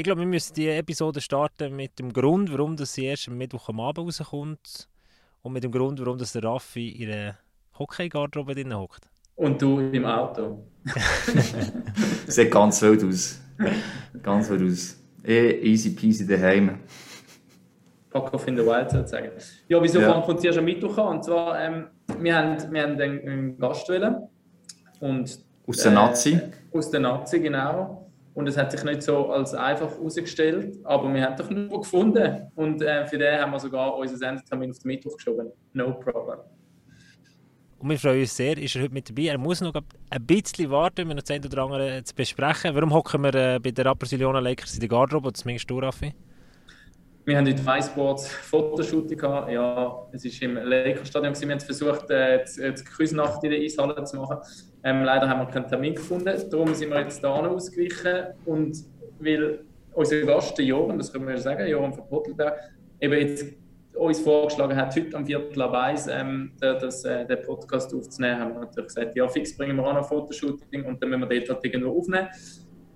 ich glaube, wir müssen die Episode starten mit dem Grund, warum das sie erst am Mittwoch am Abend rauskommt und mit dem Grund, warum das der Raffi in der Hockey-Garderobe drin hockt. Und du im Auto. Sieht ganz wild aus. Ganz wild aus. Eh, easy peasy daheim. Pack off in the Wild sozusagen. Ja, wieso ja. kommt sie erst am Mittwoch an? Und zwar, ähm, wir haben, wir haben einen Gast wählen. Und, aus der Nazi? Äh, aus der Nazi, genau. Und es hat sich nicht so als einfach herausgestellt, aber wir haben doch nur gefunden. Und äh, für den haben wir sogar unseren Sendetermin auf den Mittwoch geschoben. No problem. Und wir freuen uns sehr, ist er heute mit dabei. Er muss noch ein bisschen warten, um noch das eine oder andere zu besprechen. Warum hocken wir äh, bei der Rappersiliona Lakers in der Garderobe? Das zumindest du, Raffi? Wir haben heute Weißboards Fotoshooting gehabt. Ja, es war im Lakerstadion. Wir haben versucht, äh, die Kreuznacht in der Eishalle zu machen. Ähm, leider haben wir keinen Termin gefunden. Darum sind wir jetzt hier ausgewichen. Und weil unser Gast, der Joran, das können wir ja sagen, Joran von Pottelberg, eben jetzt uns vorgeschlagen hat, heute am Viertel eins, ähm, das, äh, den Podcast aufzunehmen, haben wir natürlich gesagt, ja, fix bringen wir auch noch Fotoshooting und dann müssen wir dort halt irgendwo aufnehmen.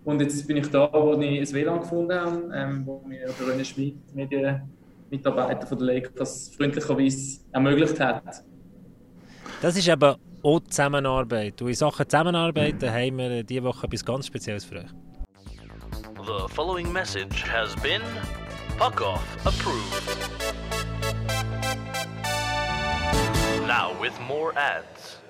Und jetzt bin ich da, wo ich ein WLAN gefunden habe, ähm, wo mir der René Schmid, Medienmitarbeiter von der Lakers, freundlicherweise ermöglicht hat. Das ist aber auch Zusammenarbeit. Und in Sachen Zusammenarbeit haben wir diese Woche etwas ganz Spezielles für euch. The following message has been Puck Off approved. Now with more ads.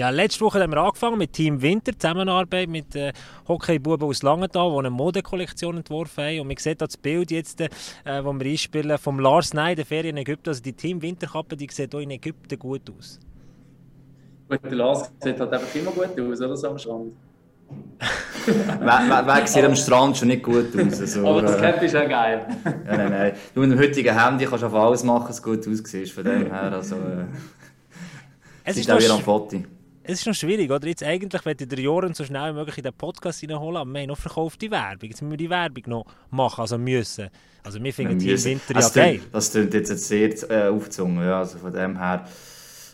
Ja, letzte Woche haben wir angefangen mit Team Winter, Zusammenarbeit mit äh, Hockeybuben aus Langenthal, die eine Modekollektion entworfen haben. Und man sieht das Bild jetzt, äh, wo wir einspielen, vom Lars Ney, der Ferien in Ägypten. Also die Team Winterkappe, die sieht auch in Ägypten gut aus. Gut, der Lars sieht halt einfach immer gut aus, oder so am Strand. wer, wer, sieht am Strand schon nicht gut aus? Also, aber das Cap ist ja geil. ja, nein, nein. Du mit dem heutigen Handy kannst du auf alles machen, was gut aussieht. Von dem her, also... Äh, es ist auch wieder am Foto es ist noch schwierig, oder? Jetzt eigentlich wollte der Joren so schnell wie möglich in den Podcast reinholen, aber wir haben noch verkaufte Werbung. Jetzt müssen wir die Werbung noch machen, also müssen. Also wir finden Team Winter ja geil. Das klingt jetzt sehr äh, aufgezwungen, ja, also von dem her...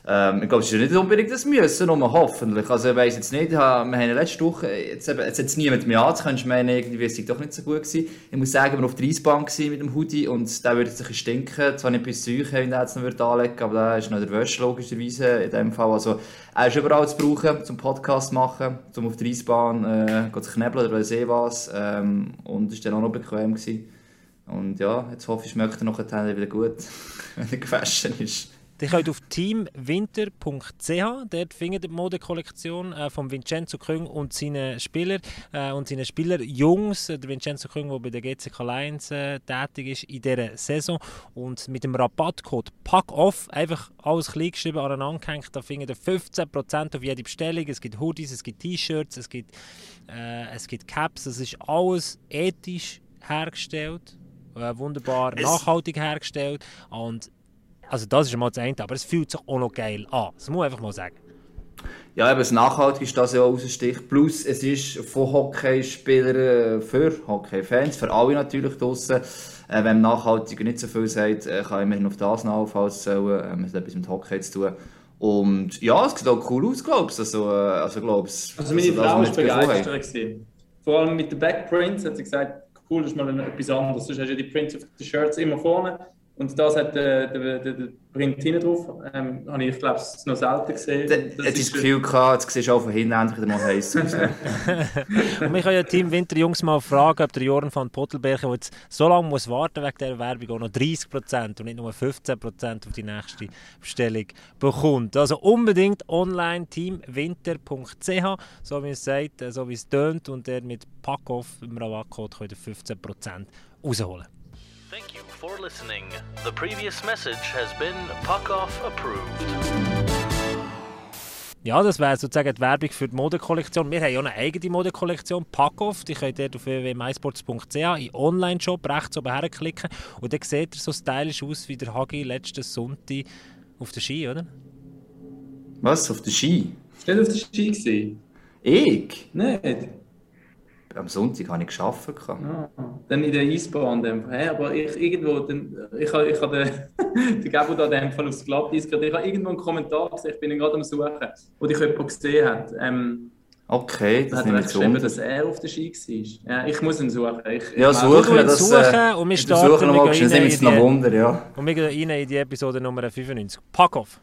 Ähm, ich glaube, es ist nicht unbedingt das Müssen, nur hoffentlich. Also ich weiss jetzt nicht, wir haben letzte Woche, jetzt, eben, jetzt hat es niemand mehr an, jetzt könntest du meinen, irgendwie ist es doch nicht so gut gewesen. Ich muss sagen, wir waren auf der Eisbahn mit dem Hoodie und der würde sich stinken, zwar nicht bis euch, wenn der jetzt noch anlegen würde, aber da ist noch der Wäsche logischerweise in dem Fall. Also er ist überall zu brauchen, zum Podcast machen, zum auf der Eisbahn äh, zu knebeln oder weiß was ähm, und es war dann auch noch bequem. Gewesen. Und ja, jetzt hoffe ich, schmeckt er noch wieder gut, wenn er gewaschen ist. Ihr könnt auf teamwinter.ch, dort findet ihr die Modekollektion äh, von Vincenzo Küng und seinen Spieler äh, und seinen Spielerjungs. Der Vincenzo Küng, der bei der GCK Lions äh, tätig ist in dieser Saison. Und mit dem Rabattcode PACKOFF, einfach alles klein geschrieben, aneinander gehängt, da findet ihr 15% auf jede Bestellung. Es gibt Hoodies, es gibt T-Shirts, es gibt, äh, es gibt Caps. Es ist alles ethisch hergestellt. Äh, wunderbar es nachhaltig hergestellt und also das ist mal das eine, aber es fühlt sich auch noch geil an. Das muss man einfach mal sagen. Ja, aber das Nachhaltige ist das ja auch raussticht. Plus, es ist von Hockeyspielern für Hockey-Fans, für alle natürlich draußen. Äh, wenn Nachhaltiger nicht so viel sagt, äh, kann immerhin auf das nachfalls zählen. Ähm, es hat etwas mit Hockey zu tun. Und ja, es sieht auch cool aus, glaubst Also, äh, also, glaubst, also meine also, Frau war begeistert. Vor allem mit den Backprints hat sie gesagt, cool, das ist mal etwas anderes. Sonst hast du ja die Prints auf den Shirts immer vorne. Und das hat der, der, der, der Print hinten drauf. Ähm, habe ich, glaube ich, noch selten gesehen. Das, das, das Gefühl gehabt, jetzt siehst du auch von hinten endlich mal heiß aus. und mich kann ja Team Winter Jungs mal fragen, ob der Joran van Pottelberg, der jetzt so lange muss warten wegen dieser Werbung, auch noch 30% und nicht nur 15% auf die nächste Bestellung bekommt. Also unbedingt online teamwinter.ch, so wie es sagt, äh, so wie es tönt und der mit Packoff im Rabattcode könnt ihr 15% rausholen. Thank you for listening. The previous message has been Puckoff approved. Ja, das wäre sozusagen die Werbung für die Modekollektion. Wir haben ja eine eigene Modekollektion, Packoff. Die könnt ihr auf www.mysports.ch in Online-Shop rechts oben herklicken. Und dann sieht er so stylisch aus wie der Hagi letzten Sonntag auf der Ski, oder? Was? Auf der Ski? Ist nicht auf der Ski gewesen? Ich? Nicht am Sonntag habe ich geschafft. Ah, dann in der Eisbahn. Hey, aber ich irgendwo, dann, ich habe ich hab den, den da Fall aufs Glatteis gehört. Ich habe irgendwo einen Kommentar gesehen, ich bin ihn gerade am Suchen, wo dich jemand gesehen hat. Ähm, Okay, das Hat nehme ich dass er auf der Ski war. Ja, ich muss ihn suchen. Ich, Ja, suchen, das, suchen äh, und wir ich starten suche nochmal, das jetzt noch in die- Wunder, ja. Und wir gehen rein in die Episode Nummer 95. Pack off!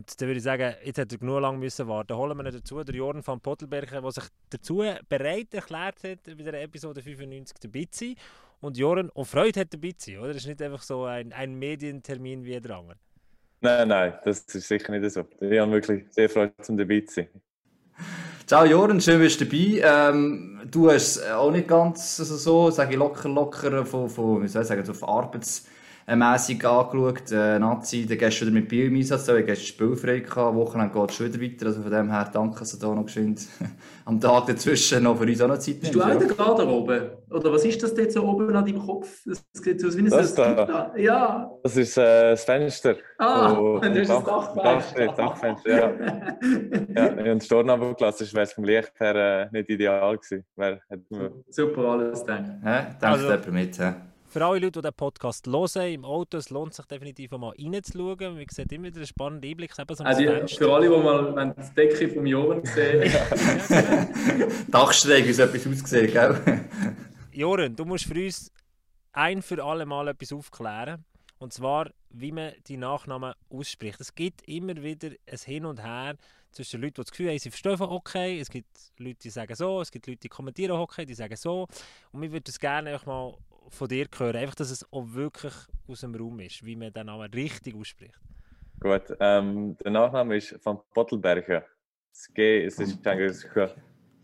Und dann würde ich sagen, jetzt hat er genug lange müssen warten. Holen wir ihn dazu, der Jorn van Pottelberger, der sich dazu bereit erklärt hat, bei der Episode 95 dabei zu sein. Und Jorn auch Freude hat dabei zu sein, oder? Das ist nicht einfach so ein, ein Medientermin wie jeder andere. Nein, nein, das ist sicher nicht so. Ich habe wirklich sehr Freude, zum dabei zu sein. Ciao Joren, schön bist du dabei. Ähm, du hast es auch nicht ganz also so, sage ich locker, locker von, von wie soll ich sagen, so von arbeitsmässig angeschaut. Äh, Nazi, der gestern wieder mit Bier im Einsatz, da gestern spielfrei gehabt, am Wochenende geht es schon wieder weiter, also von dem her danke, dass du da noch geschwind am Tag dazwischen noch für uns auch noch Zeit Bist du auch in der Garderobe? Oder was ist das dort so oben an deinem Kopf? Das sieht aus wie ein Das da? Ja. Das ist äh, das Fenster. Ah, Oh, du hast ein Dach- Dachfenster. Dach- Dachfenster, ja. ja. Ich habe den Storn abgelassen, sonst wäre es vom Licht her äh, nicht ideal gewesen. Man- Super alles gedacht. Hä? Denkt Also- jemand mit, hä? Für alle Leute, die diesen Podcast hören, im Auto, es lohnt sich definitiv mal reinzuschauen. Wie gesagt, immer wieder einen spannenden Einblick. Eben so Also, Fenster. für alle, die mal die Decke vom Joren sehen, Dachschräg, wie so etwas ausgesehen, gell? Joren, du musst für uns ein für alle Mal etwas aufklären. Und zwar, wie man die Nachnamen ausspricht. Es gibt immer wieder ein Hin und Her zwischen Leuten, die das Gefühl haben, sie verstehen Hockey. Es gibt Leute, die sagen so, es gibt Leute, die kommentieren Hockey, die sagen so. Und wir würden es gerne einfach mal von dir hören. Einfach, dass es auch wirklich aus dem Raum ist, wie man den Namen richtig ausspricht. Gut, ähm, der Nachname ist von Pottelberger. Das G es ist eigentlich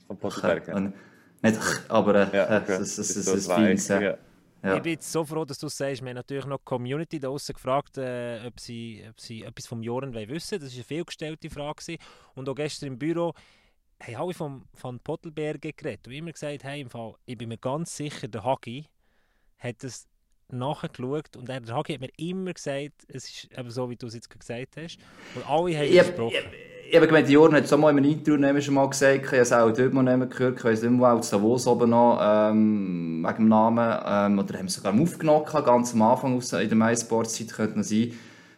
von Pottelberger. Und Nicht, aber äh, Ja, okay. das Feins, Weiche, ja. ja. Ja. Ich bin jetzt so froh, dass du es sagst. Wir haben natürlich noch die Community da draussen gefragt, äh, ob, sie, ob sie etwas vom Joren wollen wissen Das war eine vielgestellte Frage. Gewesen. Und auch gestern im Büro haben alle vom, von Pottelbergen geredet und immer gesagt, hey, im Fall, ich bin mir ganz sicher, der Hagi hat es nachgeschaut und der Hagi hat mir immer gesagt, es ist eben so, wie du es jetzt gesagt hast. Und alle haben Ich gesprochen. Ich habe gemeint, die Jorn hat es auch mal in einem Interview nämlich schon mal gesagt, ich habe es auch dort mal gehört, ich weiss nicht mehr, wo zu Davos oben noch, ähm, wegen dem Namen, ähm, oder haben wir sogar aufgenommen, ganz am Anfang aus, in der MySports-Zeit könnte noch sein.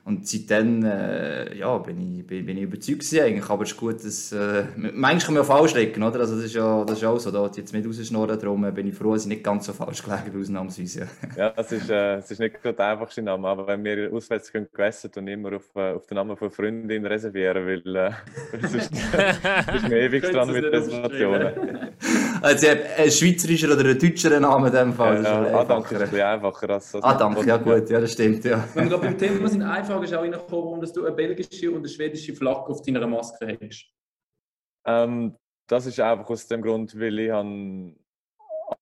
Und seitdem äh, ja, bin, ich, bin, bin ich überzeugt gewesen eigentlich, aber es ist gut, dass, äh, manchmal kann man ja falsch liegen, oder? Also das ist ja, das ist auch so, da hat jetzt mit rausschnurren, darum äh, bin ich froh, dass ich nicht ganz so falsch gelegen bin, ausnahmsweise. Ja. Ja, es ist, äh, es ist nicht gerade der einfachste Name, aber wenn wir auswärts gehen gewesen und immer auf, äh, auf den Namen von Freundin reservieren, weil äh, es ist, mir ewig dran mit Reservationen. Also einen schweizerischer oder einen deutscheren Namen in dem Fall, Ja, ein ja, Adank ist ein einfacher. bisschen einfacher als als Ah, danke, ja gut, ja, das stimmt, ja. Wenn wir gerade beim Thema sind, eine Frage ist auch reingekommen, warum dass du eine belgische und eine schwedische Flagge auf deiner Maske hast. Ähm, das ist einfach aus dem Grund, weil ich habe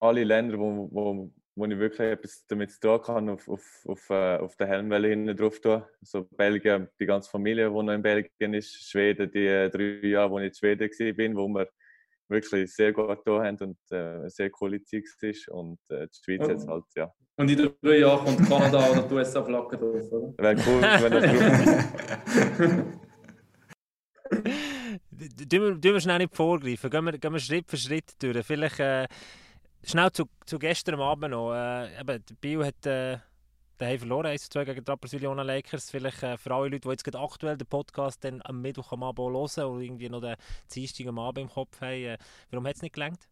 alle Länder, wo, wo, wo ich wirklich etwas damit zu tun kann, auf, auf, auf, äh, auf der Helmwelle hinten drauf tun. So Belgien, die ganze Familie, die noch in Belgien ist, Schweden, die drei Jahre, wo ich in Schweden war, wo wir wirklich sehr gut da haben und äh, eine sehr coole Zeit war. Und äh, die Schweiz Oh. jetzt halt, ja. Und in drei Jahren kommt Kanada oder die USA-Flagge drauf, oder? Wäre cool, wenn das drauf Tun wir, schnell nicht vorgreifen. Gehen wir, gehen wir Schritt für Schritt durch. Vielleicht äh, schnell zu, zu gestern Abend noch. Äh, eben, Bio hat äh, daheim verloren, 1-2 gegen die Rapperswil-Jona Lakers. Vielleicht äh, für alle Leute, die jetzt gerade aktuell den Podcast dann am Mittwoch am Abend auch hören oder irgendwie noch den Dienstag am Abend im Kopf haben. Äh, warum hat es nicht gelangt?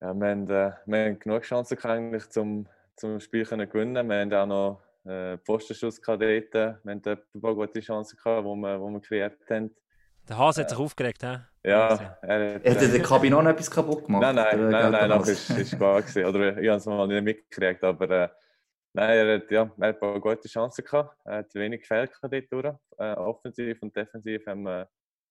Ja, wir, haben, äh, wir haben genug Chancen gehabt, eigentlich zum, zum Spiel können gewinnen. Wir haben auch noch äh, Postenschuss gehabt dort. Wir haben ein paar gute Chancen gehabt, wo wir, wo wir kreiert haben. Der Hase hat sich aufgeregt. He? Ja, er hat, Hat äh, der Kabin noch etwas kaputt gemacht? Nein, nein, nein, nein, Thomas? das ist, ist klar gewesen. Oder ich habe es mal nicht mitgekriegt, aber äh, nein, er hat, ja, er hat ein paar gute Chancen gehabt. Er hat wenig gehabt dort. Äh, offensiv und defensiv haben wir ein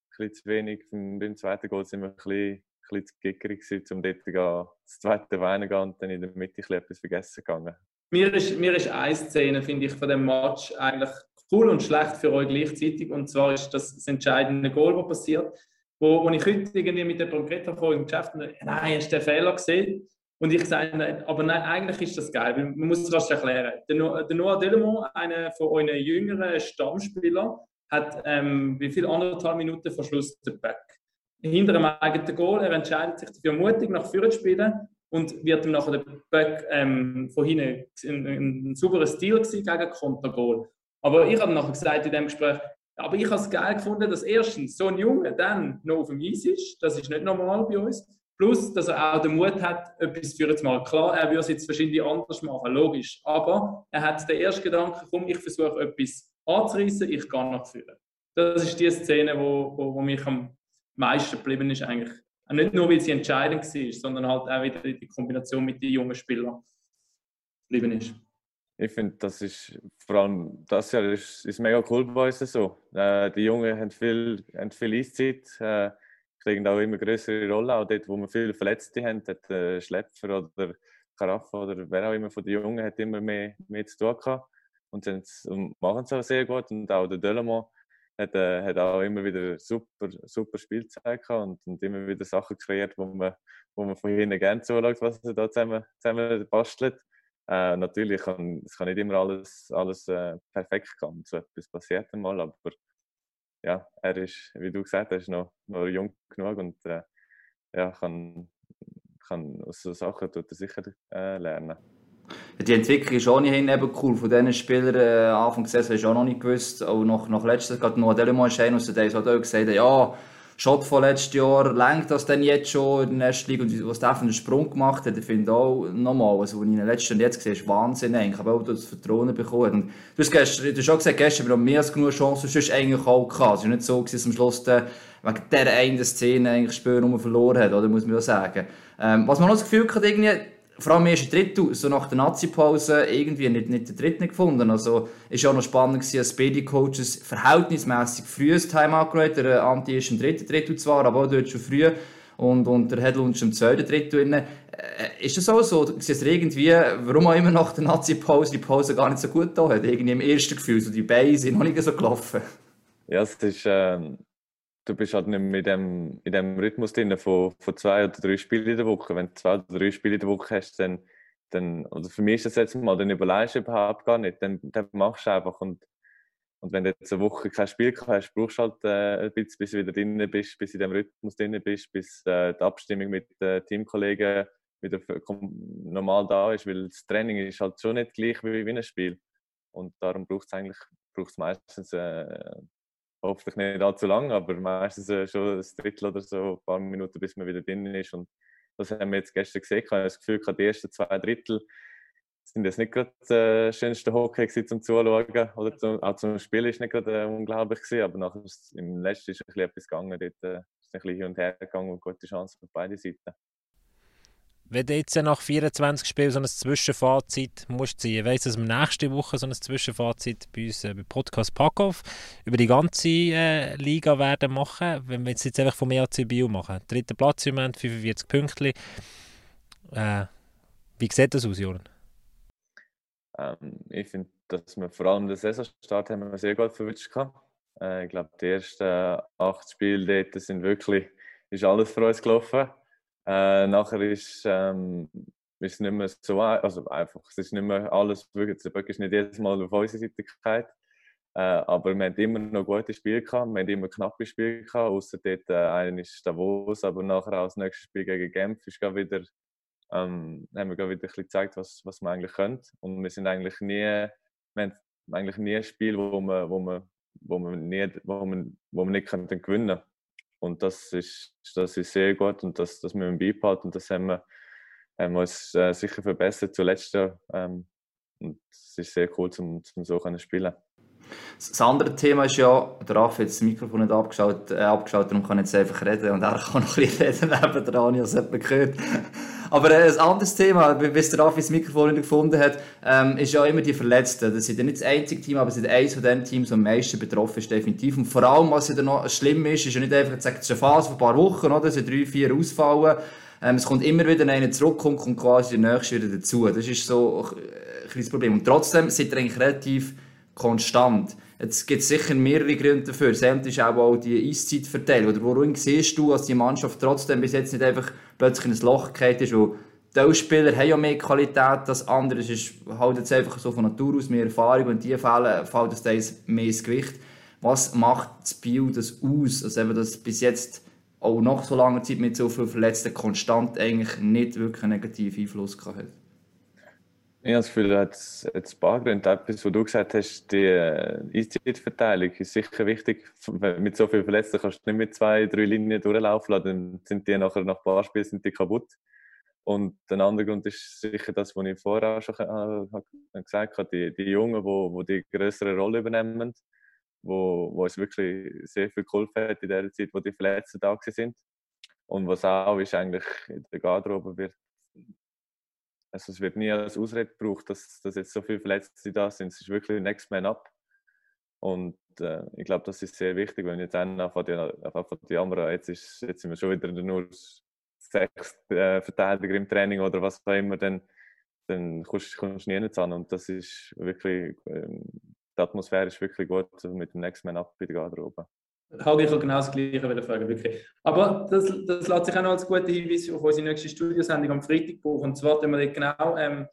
bisschen zu wenig. Beim, zweiten Goal sind wir ein bisschen, ein bisschen zu gickerig um dort das zweite Weinen gehen und dann in der Mitte etwas vergessen gegangen. Mir ist, mir ist eine Szene, finde ich, von dem Match eigentlich cool und schlecht für euch gleichzeitig. Und zwar ist das das entscheidende Goal, das passiert. Wo, wo ich heute irgendwie mit jemandem geredet habe, vorhin im Geschäft, nein, hast du den Fehler gesehen? Und ich sage, aber nein, eigentlich ist das geil, man muss es fast erklären. Der, No- der Noah Delamont, einer von euren jüngeren Stammspielern, hat ähm, wie viel anderthalb Minuten vor Schluss den Back. Hinter dem eigenen Goal, er entscheidet sich dafür mutig nach vorne zu spielen und wird ihm nachher der Back ähm, von hinten ein, ein, ein sauberer Stil gewesen gegen Kontergoal. Aber ich habe nachher gesagt in dem Gespräch, aber ich habe es geil gefunden, dass erstens so ein Junge dann noch auf dem Eis ist, das ist nicht normal bei uns, plus dass er auch den Mut hat, etwas für zu machen. Klar, er würde es jetzt wahrscheinlich anders machen, logisch, aber er hat den ersten Gedanken, komm, ich versuche etwas anzureißen, ich gehe nach vorne. Das ist die Szene, wo, wo, wo mich am meisten geblieben ist eigentlich. Nicht nur, weil sie entscheidend war, sondern halt auch wieder die Kombination mit den jungen Spielern geblieben ist. Ich finde, das ist vor allem das Jahr ist, ist mega cool bei uns so. Äh, die Jungen haben viel, haben viel Eiszeit, äh, kriegen auch immer größere Rollen. Auch dort, wo wir viele Verletzte haben, hat äh, Schlepfer oder Karaffe oder wer auch immer von den Jungen hat immer mehr, mehr zu tun gehabt. Und, und machen es auch sehr gut. Und auch der Delamont hat, äh, hat auch immer wieder super, super Spielzeit gehabt und, und immer wieder Sachen kreiert, wo man, wo man von hinten gerne zuschaut, was er da zusammen, zusammen bastelt. Äh, natürlich kann es kann nicht immer alles, alles äh, perfekt gehen. So etwas passiert einmal, aber ja, er ist, wie du gesagt hast, noch, noch jung genug und äh, ja, kann, kann aus so Sachen tut er sicher äh, lernen. Die Entwicklung ist ohnehin eben cool. Von diesen Spielern, äh, Anfang der Saison, du auch noch nicht gewusst. Auch nach, nach letzter gerade Noah Delamont ist einer der hat auch gesagt, ja, Schott von letztes Jahr, lenkt das denn jetzt schon in der ersten Liga und was der für einen Sprung gemacht hat, ich finde auch nochmal, also, was ich in den letzten jetzt gesehen ist Wahnsinn eigentlich, aber auch das Vertrauen bekommen. Und du hast, gestern, du hast schon gesagt, gestern wir haben mehr als genug Chancen, sonst eigentlich auch gehabt. Es war nicht so, dass am Schluss der, wegen dieser einen Szene eigentlich Spür nur verloren hat, oder, muss man ja sagen. Ähm, was man noch das Gefühl hat, irgendwie, vor allem im ersten Drittel, so nach der Nazi-Pause, irgendwie nicht, nicht den dritten gefunden. Also, ist auch noch spannend gewesen, als BD-Coaches verhältnismäßig früh ein Timeout geholt. Der Anti ist im dritten Drittel zwar, aber auch dort schon früh. Und, und der Hedlund ist im zweiten Drittel drin. Äh, ist das auch so, dass es irgendwie, warum auch immer nach der Nazi-Pause die Pause gar nicht so gut da hat? Irgendwie im ersten Gefühl, so die Beine sind noch nicht so gelaufen. Ja, es ist, ähm, du bist halt nicht mehr in dem, in dem Rhythmus drin von, von zwei oder drei Spielen in der Woche. Wenn du zwei oder drei Spiele in der Woche hast, dann, dann also für mich ist das jetzt mal, dann überlegst du überhaupt gar nicht. Dann, dann machst du einfach. Und, und wenn du jetzt eine Woche kein Spiel hast, brauchst du halt äh, ein bisschen, bis du wieder drin bist, bis du in dem Rhythmus drin bist, bis äh, die Abstimmung mit den Teamkollegen wieder normal da ist, weil das Training ist halt schon nicht gleich wie, wie ein Spiel. Und darum braucht es eigentlich braucht's meistens äh, hoffentlich nicht allzu lang, aber meistens äh, schon ein Drittel oder so, ein paar Minuten, bis man wieder drin ist. Und das haben wir jetzt gestern gesehen. Ich habe das Gefühl, die ersten zwei Drittel sind jetzt nicht gerade das schönste Hockey zum Zuschauen. Oder zum, auch zum Spielen ist nicht gerade äh, unglaublich gewesen, aber nachher ist, im letzten ist ein bisschen etwas gegangen. Dort äh, ist ein bisschen hin und her gegangen und gute Chancen für beide Seiten. Wenn du jetzt nach 24 Spielen so ein Zwischenfazit musst ziehen, ich weiss, dass wir nächste Woche so ein Zwischenfazit bei uns äh, bei Podcast Packoff über die ganze äh, Liga werden machen. Wenn wir jetzt, jetzt einfach vom EAC Bio machen. Dritter Platz im Moment, 45 Punkte. Äh, wie sieht das aus, Joran? Ähm, ich finde, dass wir vor allem den Saisonstart haben wir sehr gut verwünscht gehabt. Äh, ich glaube, die ersten acht Spiele dort sind wirklich, ist alles für uns gelaufen. Äh, nachher ist, ähm, ist nicht mehr so, also einfach, es ist nicht mehr alles wirklich, der Böck ist nicht jedes Mal auf unserer Seite gefallen. Äh, aber wir haben immer noch gute Spiele gehabt, wir haben immer knappe Spiele außer dort, äh, einen ist Davos, aber nachher auch das nächste Spiel gegen Genf ist wieder, ähm, haben wir wieder ein bisschen gezeigt, was, was wir eigentlich können. Und wir sind eigentlich nie, wir haben eigentlich nie ein Spiel, wo wir, wo wir, wo wir, nie, wo wir, wo wir nicht können gewinnen Und das ist, das ist sehr gut und das, das müssen wir beibehalten. Und das haben wir, haben wir uns äh, sicher verbessert zuletzt. Ähm, und es ist sehr cool, zum, zum so können spielen. Das andere Thema ist ja, der Raffi hat das Mikrofon nicht abgeschaltet, äh, abgeschaltet und kann jetzt einfach reden und er kann noch ein bisschen reden neben dran, als hat man gehört. Aber äh, ein anderes Thema, bis der Raffi das Mikrofon nicht gefunden hat, ähm, ist ja immer die Verletzten. Das sind ja nicht das einzige Team, aber es sind eines von den Teams, das am meisten betroffen ist, definitiv. Und vor allem, was ja noch schlimm ist, ist ja nicht einfach, es eine Phase von ein paar Wochen, oder? Es sind drei, vier ausfallen. Ähm, es kommt immer wieder einer zurück und kommt quasi der nächste wieder dazu. Das ist so ein kleines Problem. Und trotzdem sind ihr eigentlich relativ konstant. Jetzt gibt es sicher mehrere Gründe dafür. Samt ist auch, auch die Eiszeitverteilung. Oder siehst du, dass die Mannschaft trotzdem bis jetzt nicht einfach plötzlich in ein Loch gefallen ist, die Spieler haben ja mehr Qualität als andere. Es ist halt jetzt einfach so von Natur aus mehr Erfahrung und in diesen Fällen fällt das teils mehr ins Gewicht. Was macht das Bio das aus? Also eben, dass bis jetzt auch nach so langer Zeit mit so vielen Verletzten konstant eigentlich nicht wirklich einen negativen Einfluss gehabt hat. Ich habe das Gefühl, ein paar Gründe. Etwas, was du gesagt hast, die äh, Eiszeitverteilung ist sicher wichtig. Mit so vielen Verletzten kannst du nicht mit zwei, drei Linien durchlaufen lassen, dann sind die nachher nach ein paar Spielen sind die kaputt. Und der andere Grund ist sicher das, was ich vorher auch schon äh, gesagt habe, die, die Jungen, die, wo die größere Rolle übernehmen, wo, wo es wirklich sehr viel geholfen hat in der Zeit, wo die Verletzten da sind. Und was auch ist eigentlich in der Garderobe wird also es wird nie als Ausrede gebraucht, dass, dass jetzt so viele Verletzte da sind. Es ist wirklich Next Man Up. Und äh, ich glaube, das ist sehr wichtig, wenn jetzt einer von die, von die anderen, jetzt, ist, jetzt sind wir schon wieder nur sechs äh, Verteidiger im Training oder was auch immer, dann, dann kommst, kommst du nie an. Und das ist wirklich, ähm, die Atmosphäre ist wirklich gut mit dem Next Man Up bei der Garderobe. Habe ich genau das Gleiche fragen, wirklich. Aber das, das lässt sich auch noch als guter Hinweis auf unsere nächste Studiosendung am Freitag brauchen. Und zwar, wenn wir genau ähm,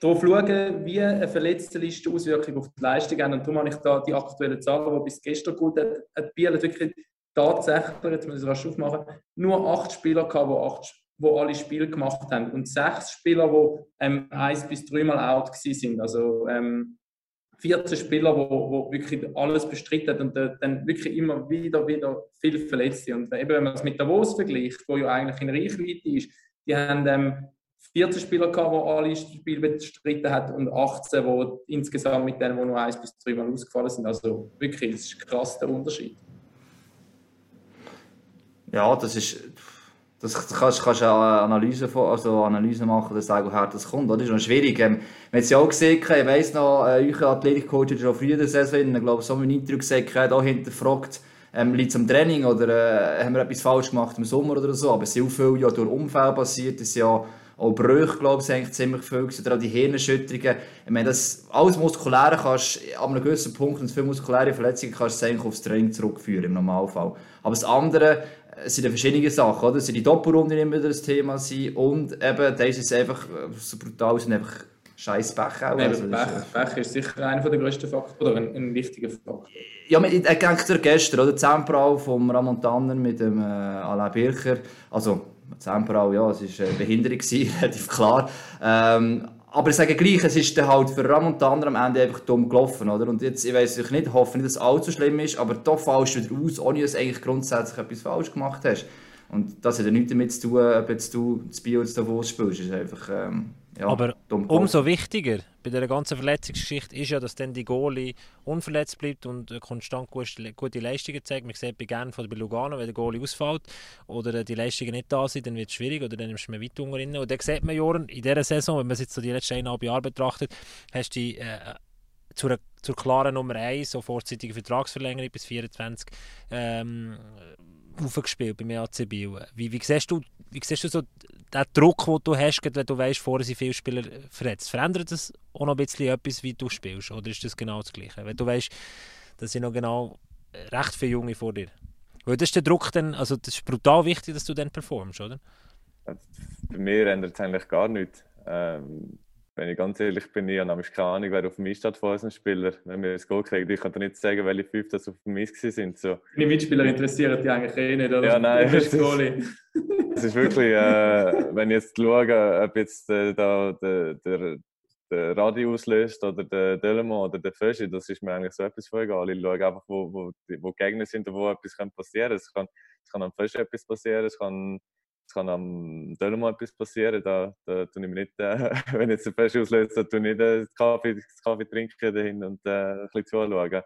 darauf schauen, wie eine verletzte Liste Auswirkungen auf die Leistung hat. Und darum habe ich da die aktuellen Zahlen, die bis gestern gut hat. hat Biel wirklich tatsächlich, jetzt muss ich es rasch aufmachen, nur acht Spieler gehabt, die, acht, die alle Spiele gemacht haben. Und sechs Spieler, die ähm, eins bis dreimal out waren. Also ähm, 14 Spieler, wo, wo wirklich alles bestritten hat und dann wirklich immer wieder, wieder viel Verletzte. Und eben, wenn man es mit Davos vergleicht, wo ja eigentlich in Reichweite ist, die haben ähm, 14 Spieler gehabt, die alle Spiele bestritten haben und 18, die insgesamt mit denen, die nur eins bis dreimal ausgefallen sind. Also wirklich, das ist krass der Unterschied. Ja, das ist das kannst, kannst eine Analyse, also Analyse machen, dass sagen, woher das kommt. Das ist noch schwierig. Wir haben es ja auch gesehen, ich weiss noch, äh, euer Athletikcoach hat schon früher der Saison, ich glaube, so ein Interview gesagt, hat hinterfragt, ähm, liegt es am Training oder äh, haben wir etwas falsch gemacht im Sommer oder so. Aber sehr viel ja durch Unfälle passiert. Es ja auch Brüche, glaube ich, eigentlich ziemlich viel oder auch die Hirnerschütterungen. Ich meine, das, alles Muskuläre kannst du an einem gewissen Punkt und viele muskuläre Verletzungen kannst du eigentlich aufs Training zurückführen im Normalfall. Aber das andere, es sind verschiedene Sachen, oder? Es sind die Doppelrunden immer wieder das Thema sein und eben, das ist einfach äh, so brutal, sind einfach scheiß Pech auch. Nee, also, Pech, ist, Pech ist sicher einer der grössten Faktoren, oder ein, ein wichtiger Faktor. Ja, ich denke gestern, oder? Zemprau vom Ramon Tanner mit dem äh, Alain Bircher, also Zemprau, ja, es war eine Behinderung, relativ klar. Ähm, aber ich sage gleich, es ist dann halt für Ramon Tanner am Ende einfach dumm gelaufen, oder? Und jetzt, ich weiß nicht, hoffe nicht, dass es allzu schlimm ist, aber da fallst du wieder aus, ohne dass du eigentlich grundsätzlich etwas falsch gemacht hast. Und das hat ja nichts damit zu tun, ob jetzt du das Bio jetzt Davos spielst. Es ist einfach, ähm, ja, Aber umso wichtiger bei dieser ganzen Verletzungsgeschichte ist ja, dass dann die Goalie unverletzt bleibt und konstant gute Leistungen zeigt. Man sieht bei Genf oder bei Lugano, wenn der Goalie ausfällt oder die Leistungen nicht da sind, dann wird es schwierig oder dann nimmst du mehr weit rein. Und dann sieht man, Joren, in dieser Saison, wenn man jetzt so die letzten eineinhalb Jahre betrachtet, hast du die äh, zur, zur klaren Nummer 1, so vorzeitige Vertragsverlängerung bis 24, ähm, aufgespielt beim EAC Biel. Wie, wie, siehst du, wie siehst du so den Druck, den du hast, wenn du weißt, vorher sind viele Spieler verletzt? Verändert das auch noch ein bisschen etwas, wie du spielst? Oder ist das genau das Gleiche? Wenn du weißt, das sind noch genau recht viele Junge vor dir. Weil das ist der Druck dann, also das ist brutal wichtig, dass du dann performst, oder? Bei mir ändert es eigentlich gar nichts. Ähm, wenn ich ganz ehrlich bin, ich habe keine Ahnung, wer auf dem Eis steht von unseren Spielern. Wenn wir das Goal kriegen, ich kann dir nicht sagen, welche fünf das auf dem Eis sind. So. Meine Mitspieler interessieren die eigentlich eh nicht, oder? Ja, nein. Das ist, es ist wirklich, äh, wenn ich jetzt schaue, ob jetzt äh, da, der, der, der Radio auslöst oder der Delemont oder der Föschi, das ist mir eigentlich so etwas voll egal. Ich schaue einfach, wo, wo, wo Gegner sind und wo etwas passieren kann. Es kann, es kann am Föschi etwas passieren, es kann kann am Dölemont etwas passieren, da, da tue ich mir nicht, äh, wenn jetzt ein Fest auslöst, dann tue ich nicht äh, Kaffee, Kaffee trinken dahin und äh, ein bisschen zuschauen.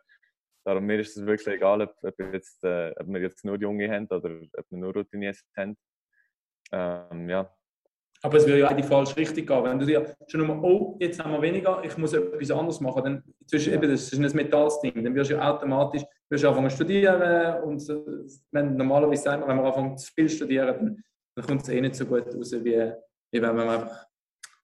Darum mir ist es wirklich egal, ob, ob, jetzt, äh, ob wir jetzt nur Junge haben oder ob wir nur Routiniers haben. Ähm, ja. Aber es würde ja auch die falsche Richtung gehen. Wenn du dir schon mal, oh, jetzt haben wir weniger, ich muss etwas anderes machen, dann zwischen, eben, das ist ein Metallsding, dann wirst du automatisch wirst du anfangen zu studieren und wenn, normalerweise sagen wir, wenn wir anfangen zu viel studieren, dann kommt es eh nicht so gut raus, wie, wie wenn man einfach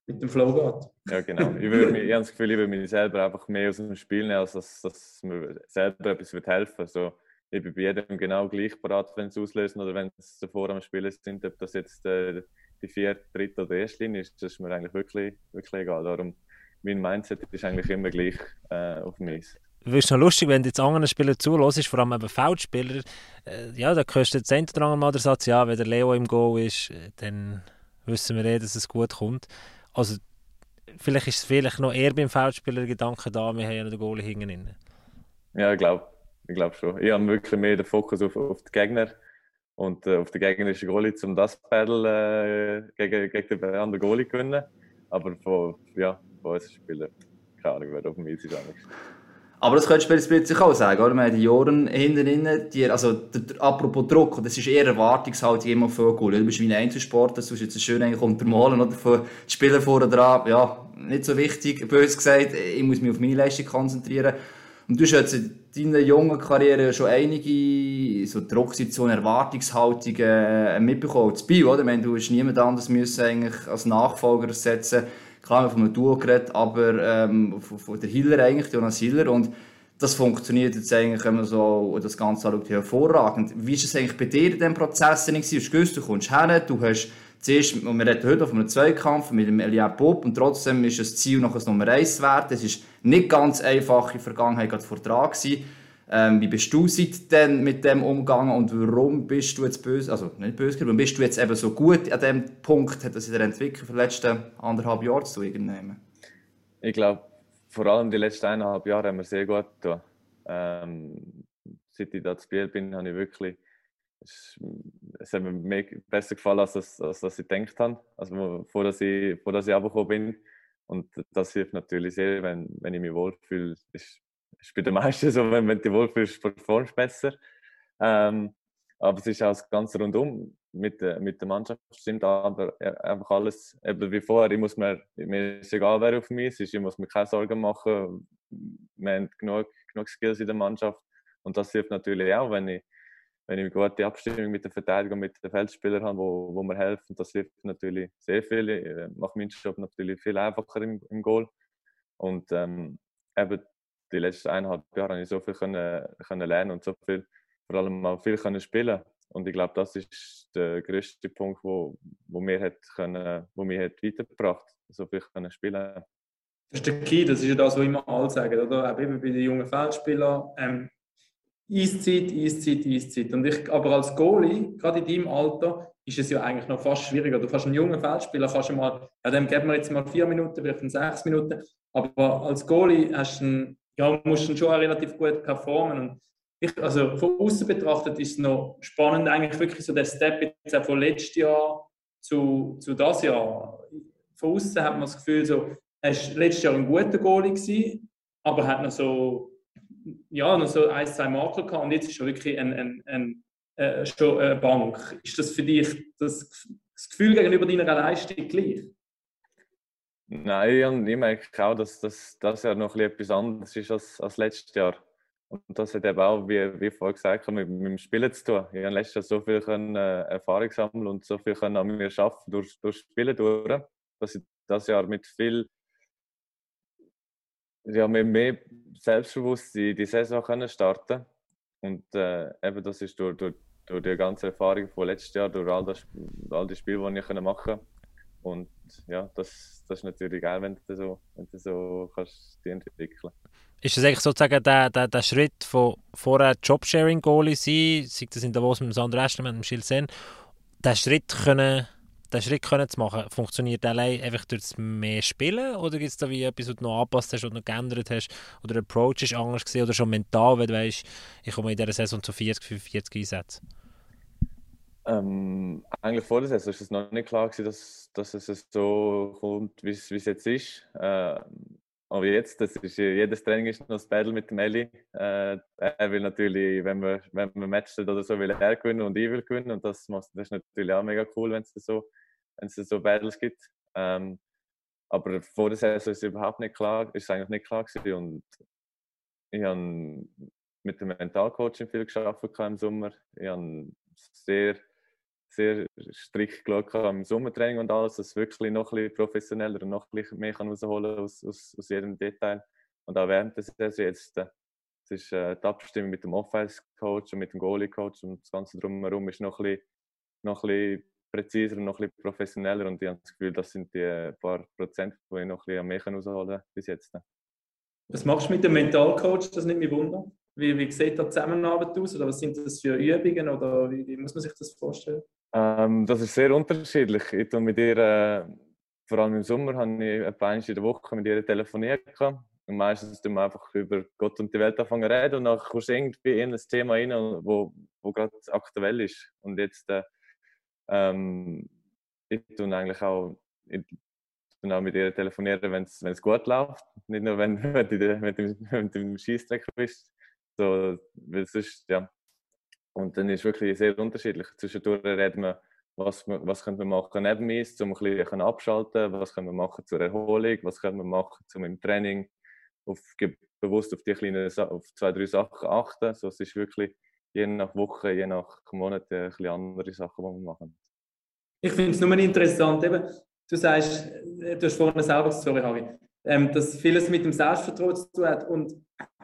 mit dem Flow geht. Ja, genau. Ich, würde mich, ich habe das Gefühl, ich würde mich selber einfach mehr aus dem Spiel nehmen, als dass, dass mir selber etwas wird helfen also, Ich bin bei jedem genau gleich parat, wenn es auslösen oder wenn es davor am Spielen sind, ob das jetzt äh, die vierte, dritte oder erste Linie ist, das ist mir eigentlich wirklich, wirklich egal. Darum, mein Mindset ist eigentlich immer gleich äh, auf mich. Du ist noch lustig, wenn du jetzt anderen Spielern zulässt, vor allem eben Feldspieler, äh, ja, da hörst du jetzt entweder mal den Satz, ja, wenn der Leo im Goal ist, äh, dann wissen wir eh, dass es gut kommt. Also, vielleicht ist es vielleicht noch eher beim Feldspieler Gedanke da, wir haben ja den Goalie hinten drin. Ja, ich glaube ich glaub schon. Ich habe wirklich mehr den Fokus auf, auf die Gegner und äh, auf den gegnerischen Goalie, um das Battle äh, gegen, gegen den anderen Goalie zu gewinnen. Aber von, ja, von uns Spielern, keine Ahnung, wer auf dem Eis ist. Eigentlich. Aber das könntest du bei Split sich auch sagen, oder? Wir haben die Joren hinten die, also der, der, apropos Druck, das ist eher Erwartungshaltung immer viel cool. Du bist wie ein Einzelsport, das ist jetzt schön eigentlich untermalen, oder? Für die Spieler vorne dran, ja, nicht so wichtig, bös gesagt, ich muss mich auf meine Leistung konzentrieren. Und du hast jetzt in deiner jungen Karriere schon einige so Drucksituationen, Erwartungshaltungen äh, mitbekommen. Das Bio, oder? Ich meine, du hast niemand anderes müssen eigentlich als Nachfolger setzen Klar, wir haben von einem Duo geredet, aber ähm, von, von der Hiller eigentlich, Jonas Hiller. Und das funktioniert jetzt eigentlich, wenn man so das Ganze anschaut, hervorragend. Wie ist es eigentlich bei dir in diesem Prozess? Du hast gewusst, du kommst her, du hast zuerst, und wir reden heute von einem Zweikampf mit dem Eliab Bob und trotzdem ist das Ziel noch das Nummer 1 wert. Das ist nicht ganz einfach in der Vergangenheit gerade vor Vertrag gewesen. Ähm, wie bist du seitdem mit dem umgegangen und warum bist du jetzt böse, also nicht böse, warum bist du jetzt eben so gut an dem Punkt, hat das in der Entwicklung für die letzten anderthalb Jahre zu tun? Ich glaube, vor allem die letzten eineinhalb Jahre haben wir sehr gut getan. Ähm, seit ich da zu Biel bin, habe ich wirklich, es, es hat mir besser gefallen, als, das, als, als ich gedacht habe, also bevor dass ich, bevor dass ich runtergekommen bin. Und das hilft natürlich sehr, wenn, wenn ich mich wohlfühle. Ist, ist bei den meisten so, wenn, wenn du dich wohlfühlst, performst du besser. Ähm, aber es ist auch das Ganze rundum mit, der, mit der Mannschaft stimmt aber einfach alles eben wie vorher. Ich muss mir, mir ist egal, wer auf mich ist, ich muss mir keine Sorgen machen. Wir haben genug, genug Skills in der Mannschaft und das hilft natürlich auch, wenn ich, wenn ich eine gute Abstimmung mit der Verteidigung, mit den Feldspielern habe, wo, wo mir helfen. Das hilft natürlich sehr viel. Ich mache meinen Job natürlich viel einfacher im, im Goal. Und ähm, eben die letzten eineinhalb Jahre habe ich so viel können, können lernen und so viel, vor allem auch viel können spielen. Und ich glaube, das ist der größte Punkt, wo, wo mir hat können, wo mir hat weitergebracht, so viel können spielen. Das ist der Key, das ist ja das, was immer alle sagen, oder? Auch eben bei den jungen Feldspielern. Ähm, Eiszeit, Eiszeit, Eiszeit. Und ich, aber als Goalie, gerade in deinem Alter, ist es ja eigentlich noch fast schwieriger. Du kannst einen jungen Feldspieler, kannst du mal, ja, dem geben wir jetzt mal vier Minuten, vielleicht sechs Minuten. Aber als Goalie hast du einen, ja, musst du schon relativ gut performen. Und ich, also von außen betrachtet ist es noch spannend, eigentlich wirklich so der Step jetzt auch von letztes Jahr zu, zu das Jahr. Von außen hat man das Gefühl, so, er war letztes Jahr ein guter Goalie, gewesen, aber hat noch so, ja, noch so ein, zwei Makel gehabt und jetzt ist er wirklich ein, ein, ein, äh, schon eine Bank. Ist das für dich das, das Gefühl gegenüber deiner Leistung gleich? Nein, ich merke auch, dass das, das Jahr noch etwas anderes ist als, als letztes Jahr. Und das hat eben auch, wie, wie vorhin gesagt, mit, mit dem Spielen zu tun. Ich habe letztes Jahr so viel können, äh, Erfahrung sammeln und so viel können an mir arbeiten durch, durch Spielen durch, dass ich das Jahr mit viel ja, mit mehr Selbstbewusstsein die, Saison können starten Und äh, eben das ist durch, durch, durch die ganze Erfahrung von letztes Jahr, durch all, das, all die Spiele, die ich machen konnte. Und ja, das, das ist natürlich geil, wenn du so, wenn du so kannst die entwickeln. Ist das eigentlich sozusagen der, der, der Schritt von vorher Jobsharing-Goalie sein, sei das in Davos mit dem Sandro Eschler, mit dem Gilles Sen, den Schritt können den Schritt können zu machen, funktioniert allein einfach durch das mehr Spielen? Oder gibt es da wie etwas, was du noch angepasst hast oder noch geändert hast? Oder der Approach ist anders gesehen oder schon mental, wenn du weißt, ich komme in dieser Saison zu 40, 45 Einsätzen? Ähm, eigentlich vor der Saison ist es noch nicht klar gewesen, dass, dass es so kommt, wie es jetzt ist. Äh, aber jetzt, das ist, jedes Training ist noch das Battle mit dem Eli. Äh, er will natürlich, wenn wir, wenn wir matchen oder so, will er gewinnen und ich will gewinnen. Und das, das ist natürlich auch mega cool, wenn es so, wenn es so Battles gibt. Ähm, aber vor der Saison ist es überhaupt nicht klar, ist eigentlich nicht klar gewesen. Und ich habe mit dem Mentalcoaching viel geschafft im Sommer. Ich habe sehr sehr strikt geschaut im Sommertraining und alles, dass es wirklich noch ein bisschen professioneller und noch ein bisschen mehr kann rausholen aus, aus, aus jedem Detail. Und auch während der Saison jetzt, äh, es ist äh, die Abstimmung mit dem Offense-Coach und mit dem Goalie-Coach und das Ganze drumherum ist noch ein bisschen, noch ein bisschen präziser und noch ein bisschen professioneller und ich habe das Gefühl, das sind die paar Prozent, die ich noch ein bisschen mehr rausholen kann bis jetzt. Was machst du mit dem Mentalcoach? Das nimmt mich wunder. Wie, wie sieht da die Zusammenarbeit aus? Oder was sind das für Übungen? Oder wie, wie muss man sich das vorstellen? Ähm, das ist sehr unterschiedlich. Ich tue mit ihr, äh, vor allem im Sommer, habe ich etwa in der Woche mit ihr telefoniert. Und meistens tun wir einfach über Gott und die Welt anfangen reden und dann kommst du irgendwie in ein Thema rein, wo, wo gerade aktuell ist. Und jetzt, äh, ähm, ich tue eigentlich auch, ich tue auch mit ihr telefonieren, wenn es gut läuft. Nicht nur, wenn, du wenn du im Schießdreck bist. So, weil sonst, ja. Und dann ist es wirklich sehr unterschiedlich. Zwischendurch reden wir, was, was können wir machen neben uns, um ein bisschen abschalten, was können wir machen zur Erholung, was können wir machen zum im Training auf, bewusst auf die kleinen auf zwei, drei Sachen achten. So, es ist wirklich je nach Woche, je nach Monat ein bisschen andere Sachen, die wir machen. Ich finde es nur interessant, eben, du sagst, äh, du hast vorhin selber, sorry Harry, ähm, dass vieles mit dem Selbstvertrauen zu tun hat und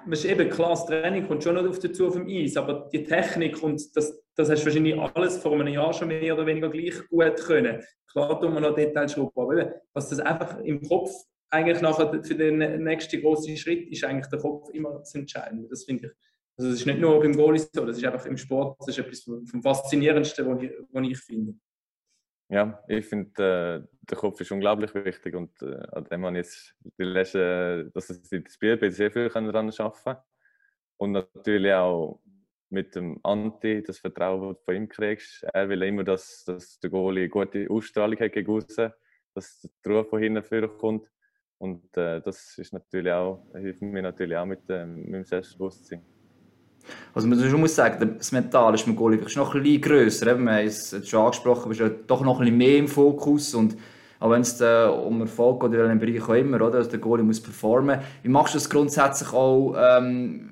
ist eben klar, das Training kommt schon noch auf dazu auf dem Eis, aber die Technik und das, das hast du wahrscheinlich alles vor einem Jahr schon mehr oder weniger gleich gut können. Klar tun wir noch Details schrauben, aber eben, was das einfach im Kopf eigentlich nachher für den nächsten großen Schritt ist eigentlich der Kopf immer das Entscheidende. Das finde ich. Also das ist nicht nur beim Goalie so, das ist einfach im Sport, das ist etwas vom Faszinierendsten, was ich, was ich finde. Ja, ich finde, äh, der Kopf ist unglaublich wichtig und äh, an dem habe ich jetzt die letzten, dass es das Spielbild sehr viel daran arbeiten Und natürlich auch mit dem Anti, das Vertrauen, das du von ihm kriegst. Er will immer, dass, dass der Goalie eine gute Ausstrahlung hat gegen aussen, dass die Ruhe von hinten führen kommt. Und äh, das ist natürlich auch, hilft mir natürlich auch mit, äh, mit dem Selbstbewusstsein. Also man muss sagen, das Mental ist beim Goalie vielleicht noch ein bisschen grösser. Eben, es jetzt schon angesprochen, du bist ja doch noch ein bisschen mehr im Fokus. Und auch wenn es um Erfolg geht, in welchem Bereich auch immer, oder? Also der Goalie muss performen. Wie machst du das grundsätzlich auch? Ähm,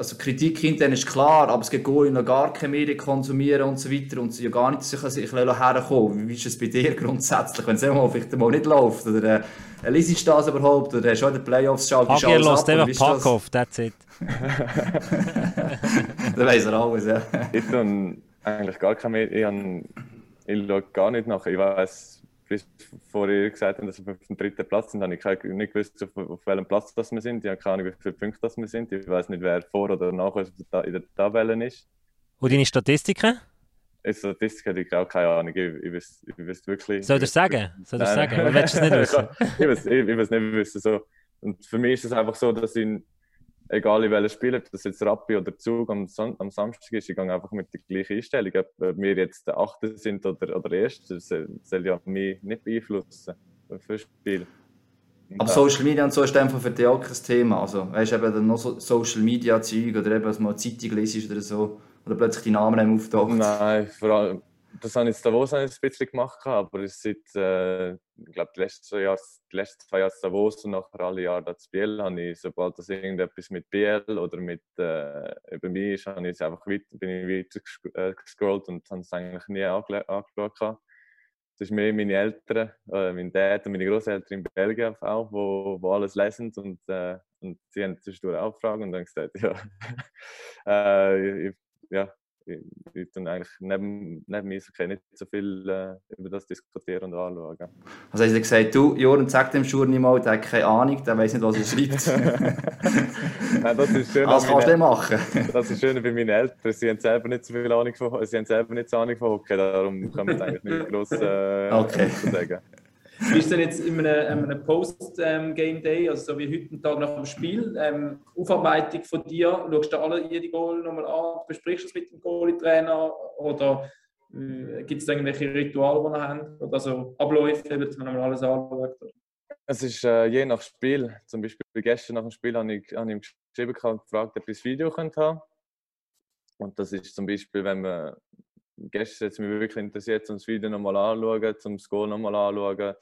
also Kritik hinterher ist klar, aber es gibt Goalie, noch gar keine Medien konsumieren und so weiter und sie ja gar nicht sich herkommen. Wie ist es bei dir grundsätzlich, wenn es einmal vielleicht mal nicht läuft? Oder äh, liest du das überhaupt? Oder hast du auch in den Playoffs Hagi alles lässt ab? Oder einfach ist? Packoff, that's it. Dann weiss er alles, ja. Ich tue eigentlich gar keine mehr. Ich, habe, ich schaue gar nicht nach. Ich weiß, bis vorher gesagt haben, dass wir auf dem dritten Platz sind, habe ich nicht gewusst, auf, auf welchem Platz das wir sind. Ich habe keine Ahnung, wie viele Punkte das wir sind. Ich weiß nicht, wer vor oder nach uns in der Tabelle ist. Und deine Statistiken? In Statistik hätte ich auch keine Ahnung. Ich, ich, wüsste, ich wüsste wirklich. Soll ich sagen? Soll ich Nein. sagen? Oder willst du es nicht wissen? ich will es ich, ich will's nicht wissen. So. Und für mich ist es einfach so, dass ich, egal in welcher Spiel, ob das jetzt Rappi oder Zug am, Son am Samstag ist, ich gehe einfach mit der gleichen Einstellung. Ob wir jetzt der Achte sind oder, oder der Erste, das soll ja mich nicht beeinflussen für das Spiel. Aber Social Media und so ist einfach für dich auch kein Thema. Also, weißt du, eben dann noch so Social Media Zeug oder eben, dass du mal eine Zeitung liest oder so. Oder plötzlich dein Name einem auftaucht. Nein, vor allem, das habe ich jetzt Davos ein bisschen gemacht, aber es seit, äh, ich glaube, die letzten, Jahre, die letzten zwei Jahre zu Davos und nachher alle Jahre da zu Biel, habe ich, sobald das irgendetwas mit BL oder mit äh, über mich ist, habe ich einfach weiter, bin ich weiter äh, gescrollt und habe es eigentlich nie ange- angeschaut. Es ist mehr meine Eltern, äh, mein Dad und meine Großeltern in Belgien auch, wo, wo alles lesen und, äh, und sie haben zwischendurch auch Fragen und dann gesagt, ja, äh, ich, ja, ich, tue eigentlich neben, neben mir nicht so viel äh, über das diskutieren und anschauen. Also haben sie gesagt, du, Joren, sag dem Schur nicht mal, der hat keine Ahnung, der weiß nicht, was er schreibt. Nein, das ist schön. Was an kannst du machen? Das ist schön bei meinen Eltern. Sie haben selber nicht so viel Ahnung von, sie haben selber nicht so Ahnung von Hockey, darum kann man es eigentlich nicht groß äh, Okay. sagen. Wie ist denn jetzt in einem, einem Post-Game Day, also so wie heute einen Tag nach dem Spiel, ähm, Aufarbeitung von dir? Schaust du alle jede Goal nochmal an? Besprichst du es mit dem Goalie-Trainer? Oder äh, gibt es irgendwelche Rituale, die ihr habt? Oder so Abläufe, dass man nochmal alles anschaut? Es ist äh, je nach Spiel. Zum Beispiel gestern nach dem Spiel habe ich, habe ich geschrieben und gefragt, ob ich das Video könnte haben. Und das ist zum Beispiel, wenn man gestern jetzt mich wirklich interessiert, um das Video nochmal anschauen, zum das Goal nochmal anschauen,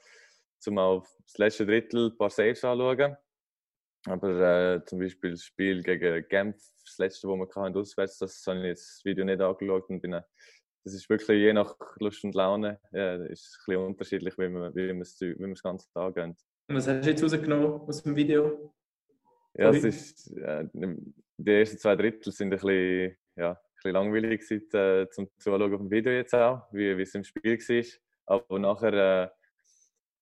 zum auch das letzte Drittel ein paar Saves anschauen. Aber äh, zum Beispiel das Spiel gegen Genf, das letzte, wo wir hatten, auswärts, das habe ich jetzt das Video nicht angeschaut und bin, äh, das ist wirklich je nach Lust und Laune, ja, ist ein bisschen unterschiedlich, wie man, wie man, Zeug- wie man das ganze Tag geht. Was hast du jetzt rausgenommen aus dem Video? Ja, es ist, äh, die ersten zwei Drittel sind ein bisschen, ja, bisschen langweilig gewesen, äh, zum Zuschauen auf dem Video jetzt auch, wie, es im Spiel war. Aber nachher, äh,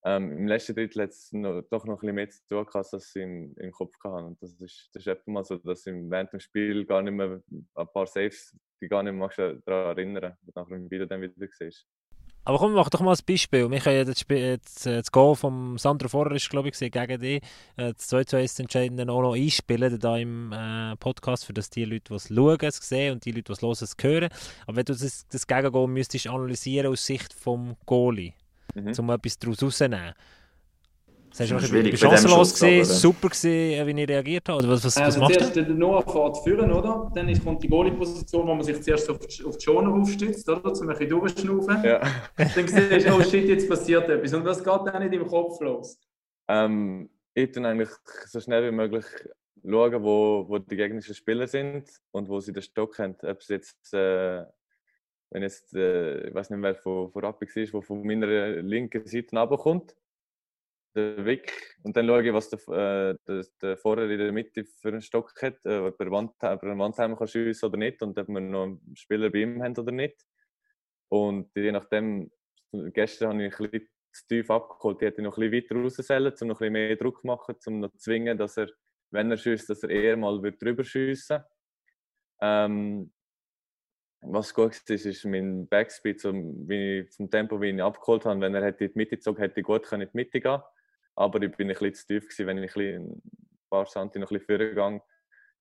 ähm, im letzten Drittel hat es doch noch ein bisschen mehr zu tun gehabt, als sie im, im Kopf hatten. Und das ist, das ist mal so, dass ich während dem Spiel gar nicht mehr ein paar Saves, die gar nicht mehr daran erinnern, was nachher im Video dann wieder siehst. Aber komm, mach doch mal ein Beispiel. Wir können das, Spiel, das, das Goal vom Sandro Vorher ist, glaube ich, gegen dich. Äh, Das 2 2 entscheidende auch noch einspielen, da im äh, Podcast, für dass die Leute, die es schauen, es sehen und die Leute, die es hören, es hören. Aber wenn du das, das Gegengoal müsstest analysieren aus Sicht vom Goalie, Mhm. um etwas daraus rauszunehmen. Das hast ist du schwierig bist chancenlos gesehen, äh, super gesehen, wie ich reagiert habe. Oder was, was, was Also macht zuerst er? der Noah fährt führen, oder? Dann ist- kommt die Goalie-Position, wo man sich zuerst auf die, auf die Schoner aufstützt, oder? Um ein bisschen durchzuschnaufen. Ja. Dann siehst du, oh shit, jetzt passiert etwas. Und was geht dann nicht im Kopf los? Ähm, ich tue eigentlich so schnell wie möglich schauen, wo, wo die gegnerischen Spieler sind und wo sie den Stock haben. Ob es jetzt, äh, wenn jetzt, äh, ich weiß nicht mehr, wer von, von Rappi war, der von meiner linken Seite runterkommt, der Weg. Und dann schaue ich, was der, äh, der, der Vorher in der Mitte für einen Stock hat, äh, ob er einen Wandheimer kann schiessen oder nicht und ob wir noch einen Spieler bei ihm haben oder nicht. Und je nachdem, gestern habe ich ein bisschen zu tief abgeholt. Die hätte ich noch ein bisschen weiter raussollen, um noch ein bisschen mehr Druck zu machen, um noch zu zwingen, dass er, wenn er schießt, dass er eher mal drüber schiessen ähm, Was gut ist, ist mein Backspeed, so wie ich, vom Tempo, wie ich ihn abgeholt habe. Wenn er hätte in die Mitte gezogen hätte ich gut können in die Mitte gehen Aber ich bin ein bisschen zu tief gewesen, wenn ich ein, paar Santi noch ein bisschen vorher gegangen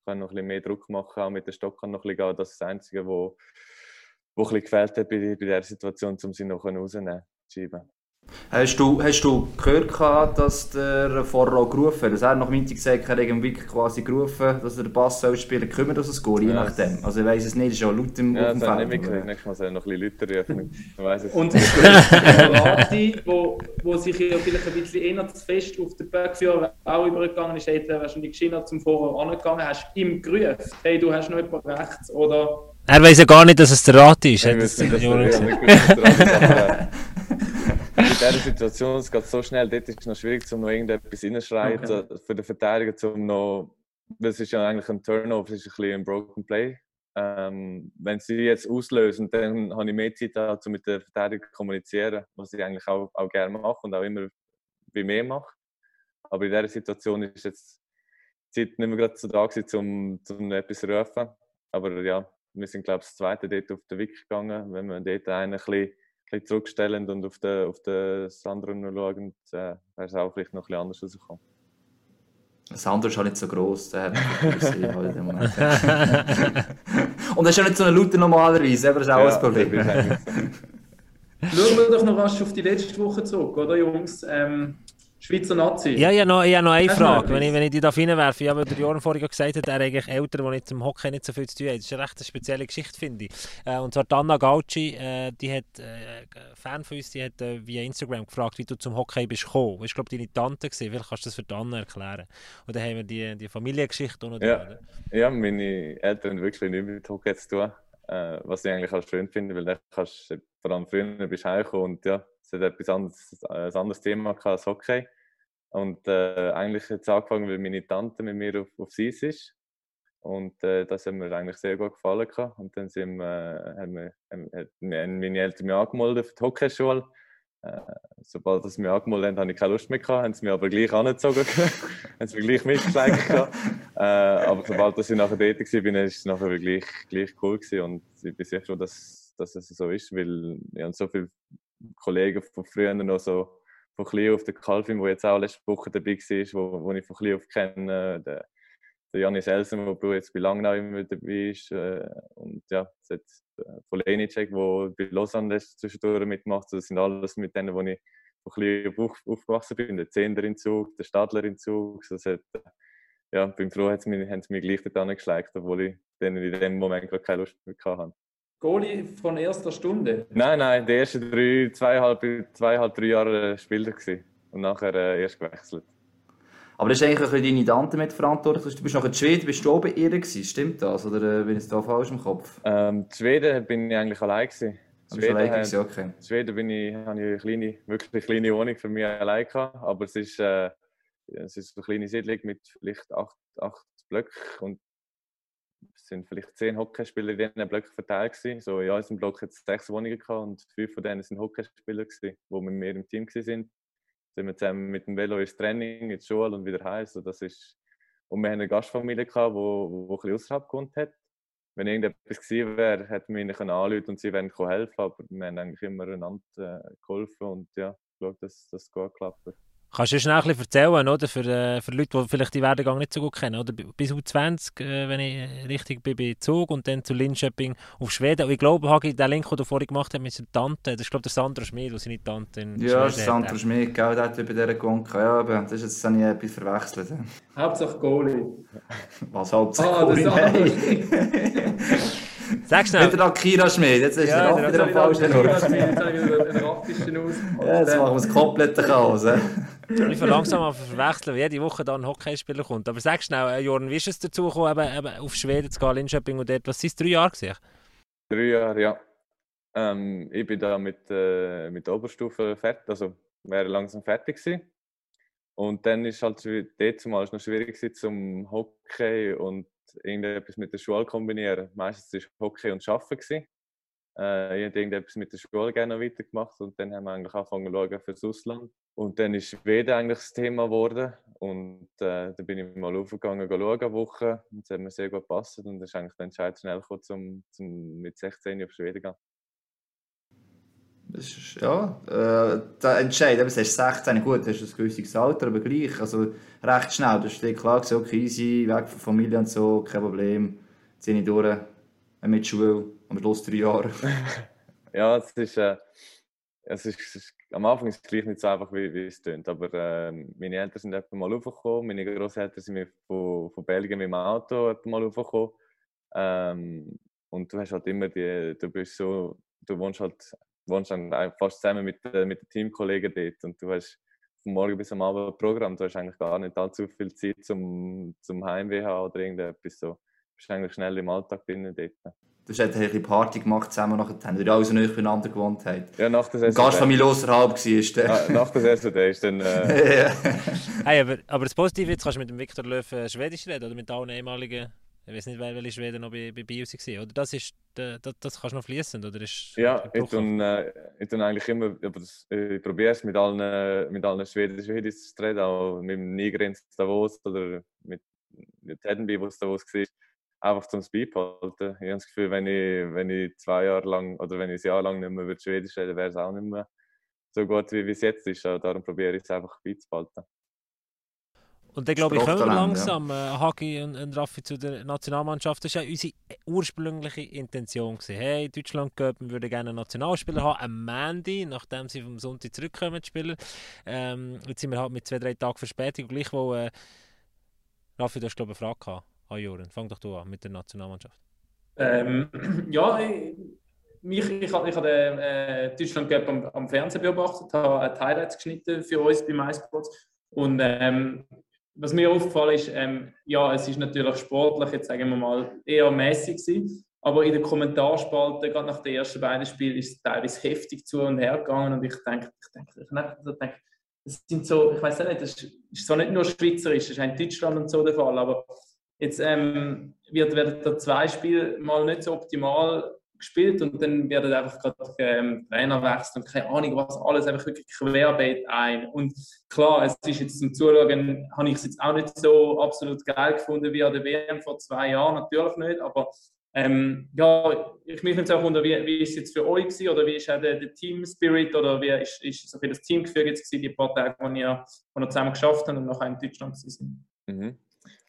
kann noch ein bisschen mehr Druck machen, auch mit dem Stock kann noch ein bisschen gehen. Das ist das Einzige, wo, wo ein gefehlt hat bei, bei dieser Situation, um sie noch rauszunehmen. Hast du, hast du gehört, gehabt, dass der vorher auch gerufen hat? Dass er nach Minti gesagt hat, er hat wirklich quasi gerufen, dass er den Pass soll spielen kümmert das Goal, je Ja, nachdem. Also ich weiss es nicht, ist ja laut im, Ja, auf dem das nicht. Nächstes Mal soll er noch ein bisschen Leute rufen. Ich weiss es. Und Rati, wo, wo sich ja vielleicht ein bisschen eher zu fest auf den Bergführer auch übergegangen ist, hätte er wahrscheinlich gescheiter zum Vorher angegangen, hast ihm gerufen, hey, du hast noch jemanden rechts, oder Er weiß ja gar nicht, dass es der Rat ist. Ich hat das wüsste nicht, dass Senioren der- andere ist, dieser Situation, es geht so schnell, dort ist es noch schwierig, um noch irgendetwas reinschreien Okay. für den Verteidiger, um noch, das ist ja eigentlich ein Turnover, das ist ein bisschen ein Broken Play. Ähm, wenn sie jetzt auslösen, dann habe ich mehr Zeit, um mit der Verteidiger zu kommunizieren, was ich eigentlich auch, auch gerne mache und auch immer wie mehr mache. Aber in dieser Situation ist jetzt die Zeit nicht mehr gerade so da gewesen, um, um etwas zu rufen. Aber ja, wir sind, glaube ich, das zweite dort auf den Weg gegangen. Wenn wir dort einen ein bisschen, bisschen zurückstellen und auf den, auf den Sandro noch schauen, äh, wäre es auch vielleicht noch ein bisschen anders rausgekommen. Das andere ist auch nicht so gross, der hat halt dem Moment. Und er ist ja nicht so ein Lauter normalerweise, aber das ist auch ein Problem. Schauen wir doch noch rasch auf die letzte Woche zurück, oder Jungs? Ähm, Schweizer Nazi. Ja, ja, noch, ja, noch eine Frage, wenn ich, wenn ich die da reinwerfe. Ja, weil der Joran vorhin gesagt hat, er eigentlich Eltern, die nicht zum Hockey nicht so viel zu tun haben. Das ist eine recht spezielle Geschichte, finde ich. Äh, und zwar die Anna Gauci, äh, die hat, äh, ein Fan von uns, die hat äh, via Instagram gefragt, wie du zum Hockey bist gekommen. Ich glaube, deine Tante gewesen. Vielleicht kannst du das für die Anna erklären. Und dann haben wir die, die Familiengeschichte auch noch Ja. drin? Ja, meine Eltern haben wirklich nichts mit Hockey zu tun. Äh, was ich eigentlich auch schön finde, weil dann kannst du vor allem früher bist du heimgekommen und ja, es hat etwas anderes, ein anderes Thema gehabt als Hockey. Und äh, eigentlich hat es angefangen, weil meine Tante mit mir auf, auf Eis ist. Und äh, das hat mir eigentlich sehr gut gefallen. Und dann sind wir, äh, haben, wir, haben, meine Eltern mich angemeldet für die Hockeyschule. Äh, sobald sie mich angemeldet haben, habe ich keine Lust mehr gehabt, haben sie mich aber gleich angezogen, haben sie mich gleich mitgeschleckt gehabt. Äh, aber sobald ich nachher dort war, ist es nachher gleich, gleich cool gewesen. Und ich bin froh, dass, dass es so ist, weil ich habe so viele Kollegen von früher noch so von klein auf der Calvin, der jetzt auch letzte Woche dabei war, wo, wo ich von auf kenne, der, der Janis Elsen, der jetzt bei Langnau immer dabei ist, äh, und ja, hat äh, von Lenicek, der bei Lausanne zwischendurch mitmacht, das sind alles mit denen, wo ich von auf auf- aufgewachsen bin, der Zehnder in Zug, der Stadler in Zug, das hat, äh, ja, bin froh, haben sie mich, haben sie mich gleich dort angeschleicht, obwohl ich denen in dem Moment gerade keine Lust mehr hatte. Goalie von erster Stunde. Nein, nein, die ersten drei, zweieinhalb, zweieinhalb drei Jahre Spieler gewesen. und nachher äh, erst gewechselt. Aber das ist eigentlich ein bisschen deine Tante mit verantwortlich. Du bist noch in Schweden, bist du auch bei ihr gewesen, stimmt das? Oder äh, bin ich da falsch im Kopf? Ähm, in Schweden bin ich eigentlich allein gewesen. Bist alleine hat- gewesen, okay. In Schweden bin ich, habe ich eine kleine, wirklich eine kleine Wohnung für mich allein gehabt, aber es ist, äh, es ist eine kleine Siedlung mit vielleicht acht, acht Blöcken und es sind vielleicht zehn Hockeyspieler in diesen Blöcken verteilt gewesen. So in unserem Block hat es sechs Wohnungen gehabt und fünf von denen sind Hockeyspieler gewesen, die mit mir im Team gewesen sind. Sind wir zusammen mit dem Velo ins Training, in die Schule und wieder heim. So, das ist und wir haben eine Gastfamilie gehabt, wo, wo ein bisschen außerhalb gewohnt hat. Wenn irgendetwas gewesen wäre, hätten wir ihnen anrufen und sie wären helfen aber wir haben eigentlich immer einander äh, geholfen und ja, ich glaube, dass das gut klappt. Kannst du schnell ein bisschen erzählen, oder? Für, äh, für Leute, die vielleicht die Werdegang nicht so gut kennen, oder? Bis U20, äh, wenn ich richtig bin, bei Zug und dann zu Linköping auf Schweden. Und ich glaube, Hagi, der Link, den du vorhin gemacht hast mit seiner Tante, das ist glaube ich der Sandro Schmid, der seine Tante in Ja, das ist Sandro Schmid, gell, der hat bei dieser gewohnt. Ja, aber das ist jetzt habe ich etwas verwechselt. Hauptsache Goalie. Was Hauptsache Ah, das Goalie? Sag schnell. Wieder Akira Schmid, jetzt ist Ja, er wieder am falschen Ort. Jetzt habe ich wieder einen raffischen aus. Ja, jetzt machen wir das komplette Chaos. Ich fange langsam an zu verwechseln, weil jede Woche da ein Hockeyspieler kommt. Aber sag schnell, äh, Jorn, wie ist es dazu gekommen, eben, eben auf Schweden zu gehen, Linköping und dort, was sind es, drei Jahre gewesen? Drei Jahre, ja. Ähm, ich bin da mit, äh, mit der Oberstufe fertig, also wäre langsam fertig gewesen. Und dann ist halt schwi- dort zumal ist noch schwierig gewesen, zum Hockey und irgendetwas mit der Schule kombinieren. Meistens war Hockey und Arbeiten. Äh, ich habe irgendetwas mit der Schule gerne weitergemacht und dann haben wir eigentlich angefangen zu schauen fürs Ausland. Und dann ist Schweden eigentlich das Thema geworden und äh, da bin ich mal aufgegangen, schauen, eine Woche und es hat mir sehr gut gepasst und es ist eigentlich der Entscheid schnell gekommen, zum, zum mit 16 auf Schweden gehen. Das ist, ja, äh, der Entscheid, eben, du hast 16, gut, hast ein gewisses Alter, aber gleich, also recht schnell, du hast klar gesagt, okay, easy, weg von Familie und so, kein Problem, ich durch, äh, mit Schule, am Schluss drei Jahre. Ja, es ist, äh, es ist, es ist am Anfang ist es gleich nicht so einfach, wie, wie es tönt. Aber äh, meine Eltern sind etwa mal aufgekommen, meine Großeltern sind mir von, von Belgien mit dem Auto etwa mal aufgekommen. Ähm, und du hast halt immer die, du bist so, du wohnst halt, wohnst dann fast zusammen mit, äh, mit den Teamkollegen dort und du hast von morgen bis am Abend Programm, du hast eigentlich gar nicht allzu viel Zeit zum, zum Heimweh haben oder irgendetwas so. Du bist eigentlich schnell im Alltag drin dort. Du hast halt ein bisschen Party gemacht zusammen, nachher haben wir alle so nahe beieinander gewohnt haben. Ja, nach der Saison. Gastfamilie außerhalb war, ist der. Ja, nach der Saison ist dann. Äh, Ja. Hey, aber, aber das Positive, jetzt kannst du mit dem Viktor Löw äh, Schwedisch reden, oder mit allen ehemaligen, ich weiß nicht, welche Schweden noch bei, bei Bios waren, oder? Das ist, das, das kannst du noch fließend, oder? Ist Ja, ich gebrochen? tue, äh, ich tue eigentlich immer, aber das, ich probiere es mit allen, mit allen schwedischen Videos zu reden, auch mit dem Niger in Davos oder mit, mit Hedenby, wo es Davos war, einfach zum Speed halten. Ich habe das Gefühl, wenn ich, wenn ich zwei Jahre lang oder wenn ich ein Jahr lang nicht mehr würde Schwedisch reden wäre es auch nicht mehr so gut, wie wie es jetzt ist. Also darum probiere ich es einfach beizubehalten. Und dann glaube ich, kommen wir langsam, äh, Hagi und, und Raffi, zu der Nationalmannschaft. Das war ja unsere ursprüngliche Intention. Gewesen. Hey, Deutschland gehört, wir würden gerne einen Nationalspieler haben, am Mandy, nachdem sie vom Sonntag zurückkommen, die Spieler. Ähm, jetzt sind wir halt mit zwei, drei Tagen Verspätung. Gleichwohl, äh, Raffi, du hast glaube ich eine Frage gehabt. Ah, Joren, fang doch du an mit der Nationalmannschaft. Ähm, ja, ich, mich, ich habe ich hab den äh, Deutschland Cup am, am Fernsehen beobachtet, habe die Highlights geschnitten für uns bei MySports. Und ähm, was mir aufgefallen ist, ähm, ja, es ist natürlich sportlich, jetzt sagen wir mal, eher mäßig gewesen. Aber in den Kommentarspalte, gerade nach den ersten beiden Spielen, ist es teilweise heftig zu und her gegangen. Und ich denke, ich denke, ich denke, das sind so, ich weiß nicht, das ist, zwar nicht nur schweizerisch, das ist auch in Deutschland und so der Fall, aber Jetzt ähm, wird, werden da zwei Spiele mal nicht so optimal gespielt und dann werden einfach gerade ähm, Trainer wechseln und keine Ahnung was, alles einfach wirklich querbeet ein. Und klar, es ist jetzt zum Zuschauen, habe ich es jetzt auch nicht so absolut geil gefunden wie an der WM vor zwei Jahren, natürlich nicht, aber ähm, ja, ich mich jetzt auch wundern, wie, wie ist es jetzt für euch gewesen, oder wie ist auch der, der Team Spirit oder wie ist, ist so viel das Teamgefüge jetzt gewesen, die paar Tage, wo ihr, wo ihr zusammen geschafft habt und nachher in Deutschland sind? Mhm.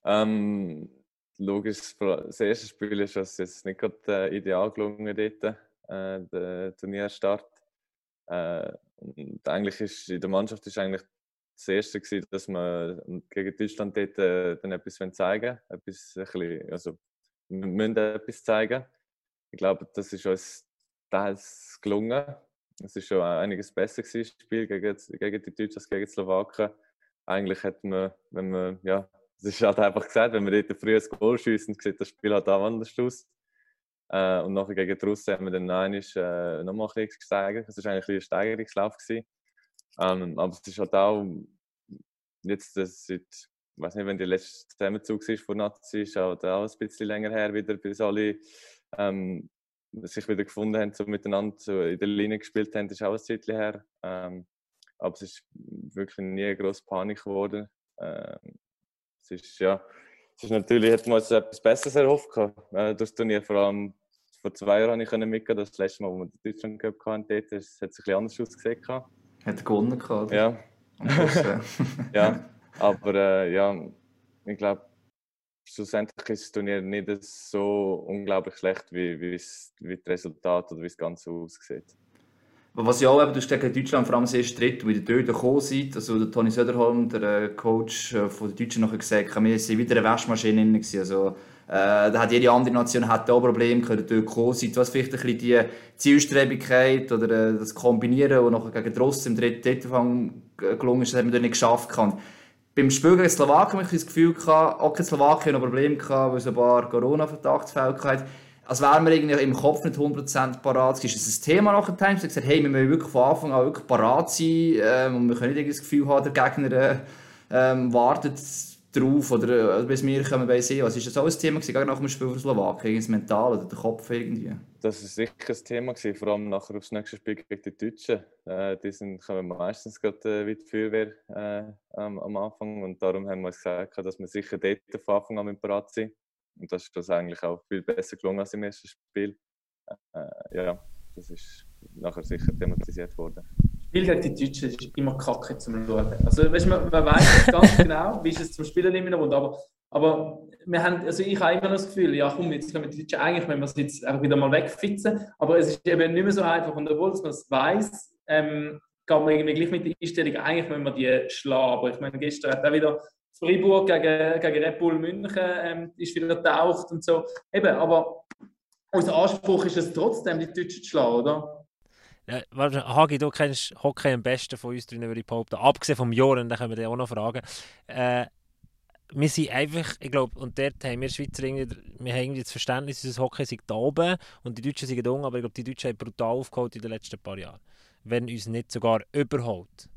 Ähm, logisch, das erste Spiel ist uns jetzt nicht gerade äh, ideal gelungen dort, äh, der Turnierstart. Äh, und eigentlich ist in der Mannschaft ist eigentlich das erste gewesen, dass wir gegen Deutschland dort äh, dann etwas zeigen wollen. Etwas, ein bisschen, also, wir müssen etwas zeigen. Ich glaube, das ist uns teils gelungen. Es ist schon einiges besser gewesen, das Spiel gegen, gegen die Deutschen als gegen die Slowaken. Eigentlich hätte man, wenn man, ja, es ist halt einfach gesagt, wenn wir dort früh ein Goal schiessen, sieht das Spiel halt auch anders aus. Äh, und nachher gegen die Russen haben wir dann einmal, äh, nochmal ein bisschen gesteigert. Es war eigentlich ein Steigerungslauf. Gewesen. Ähm, aber es ist halt auch, jetzt äh, seit ich weiß nicht, wenn der letzte Zusammenzug ist von Nazi, ist auch, auch ein bisschen länger her, wieder, bis alle ähm, sich wieder gefunden haben, so miteinander so in der Linie gespielt haben, ist auch ein Zeitchen her. Ähm, aber es ist wirklich nie eine grosse Panik geworden. Ähm, es ist, ja, es ist natürlich, hätte man etwas Besseres erhofft gehabt. Äh, das Turnier vor allem vor zwei Jahren konnte ich mitgehen. Das letzte Mal, wo wir den Deutschland Cup hatten, dort, es hat sich ein bisschen anders ausgesehen. Gehabt. Hat gewonnen gehabt. Ja. ja, aber äh, ja, ich glaube, schlussendlich ist das Turnier nicht so unglaublich schlecht, wie, wie, es, wie das Resultat oder wie das Ganze aussieht. Was ja auch eben, du gegen Deutschland vor allem sehr stritt, wie der dort gekommen seid. Also der Toni Söderholm, der äh, Coach äh, von der Deutschen, nachher gesagt, wir waren wieder eine Waschmaschine drin. Also, äh, da hat jede andere Nation hat auch Probleme, können dort gekommen sein. Was vielleicht ein bisschen die Zielstrebigkeit oder äh, das Kombinieren, das nachher gegen Dross im dritten Drittanfang gelungen ist, das hat man nicht geschafft. Kann. Beim Spiel gegen Slowakien hatte ich das Gefühl, gehabt, auch kein Slowakien noch Probleme gehabt, weil es ein paar Corona-Verdachtsfälle hatte als wären wir irgendwie im Kopf nicht 100% parat. Ist es ein Thema nachher? Sie haben gesagt, hey, wir müssen wirklich von Anfang an wirklich parat sein ähm, und wir können nicht das Gefühl haben, der Gegner ähm, wartet drauf oder äh, bis wir kommen bei sehen. Was ist das auch ein Thema gewesen, nach dem Spiel für Slowakien? Das Mental oder der Kopf irgendwie? Das war sicher ein Thema, gewesen, vor allem nachher aufs nächste Spiel gegen die Deutschen. Äh, die sind, kommen meistens gerade äh, wie die Feuerwehr äh, am, am Anfang und darum haben wir gesagt, dass wir sicher dort von Anfang an parat sind. Und das ist das eigentlich auch viel besser gelungen als im ersten Spiel. Äh, ja, das ist nachher sicher thematisiert worden. Spiel gegen die Deutschen ist immer kacke zum Schauen. Also, weißt, man, man weiß ganz genau, wie ist es zum Spielen in einer Runde, aber, aber wir haben, also ich habe immer das Gefühl, ja komm, jetzt können wir die Deutschen eigentlich, wenn wir es jetzt einfach wieder mal wegfitzen, aber es ist eben nicht mehr so einfach und obwohl man es weiß, ähm, geht man irgendwie gleich mit der Einstellung, eigentlich wenn wir die schlagen. Aber ich meine, gestern hat auch wieder Freiburg gegen, gegen Red Bull München ähm, ist wieder getaucht und so. Eben, aber unser Anspruch ist es trotzdem, die Deutschen zu schlagen, oder? Ja, Hagi, du kennst Hockey am besten von uns drinnen, würde ich behaupten. Abgesehen vom Joren, da können wir dich auch noch fragen. Äh, wir sind einfach, ich glaube, und dort haben wir Schweizer irgendwie, wir haben irgendwie das Verständnis, dass das Hockey sind da oben und die Deutschen sind unten, aber ich glaube, die Deutschen haben brutal aufgeholt in den letzten paar Jahren. Wenn uns nicht sogar überholt.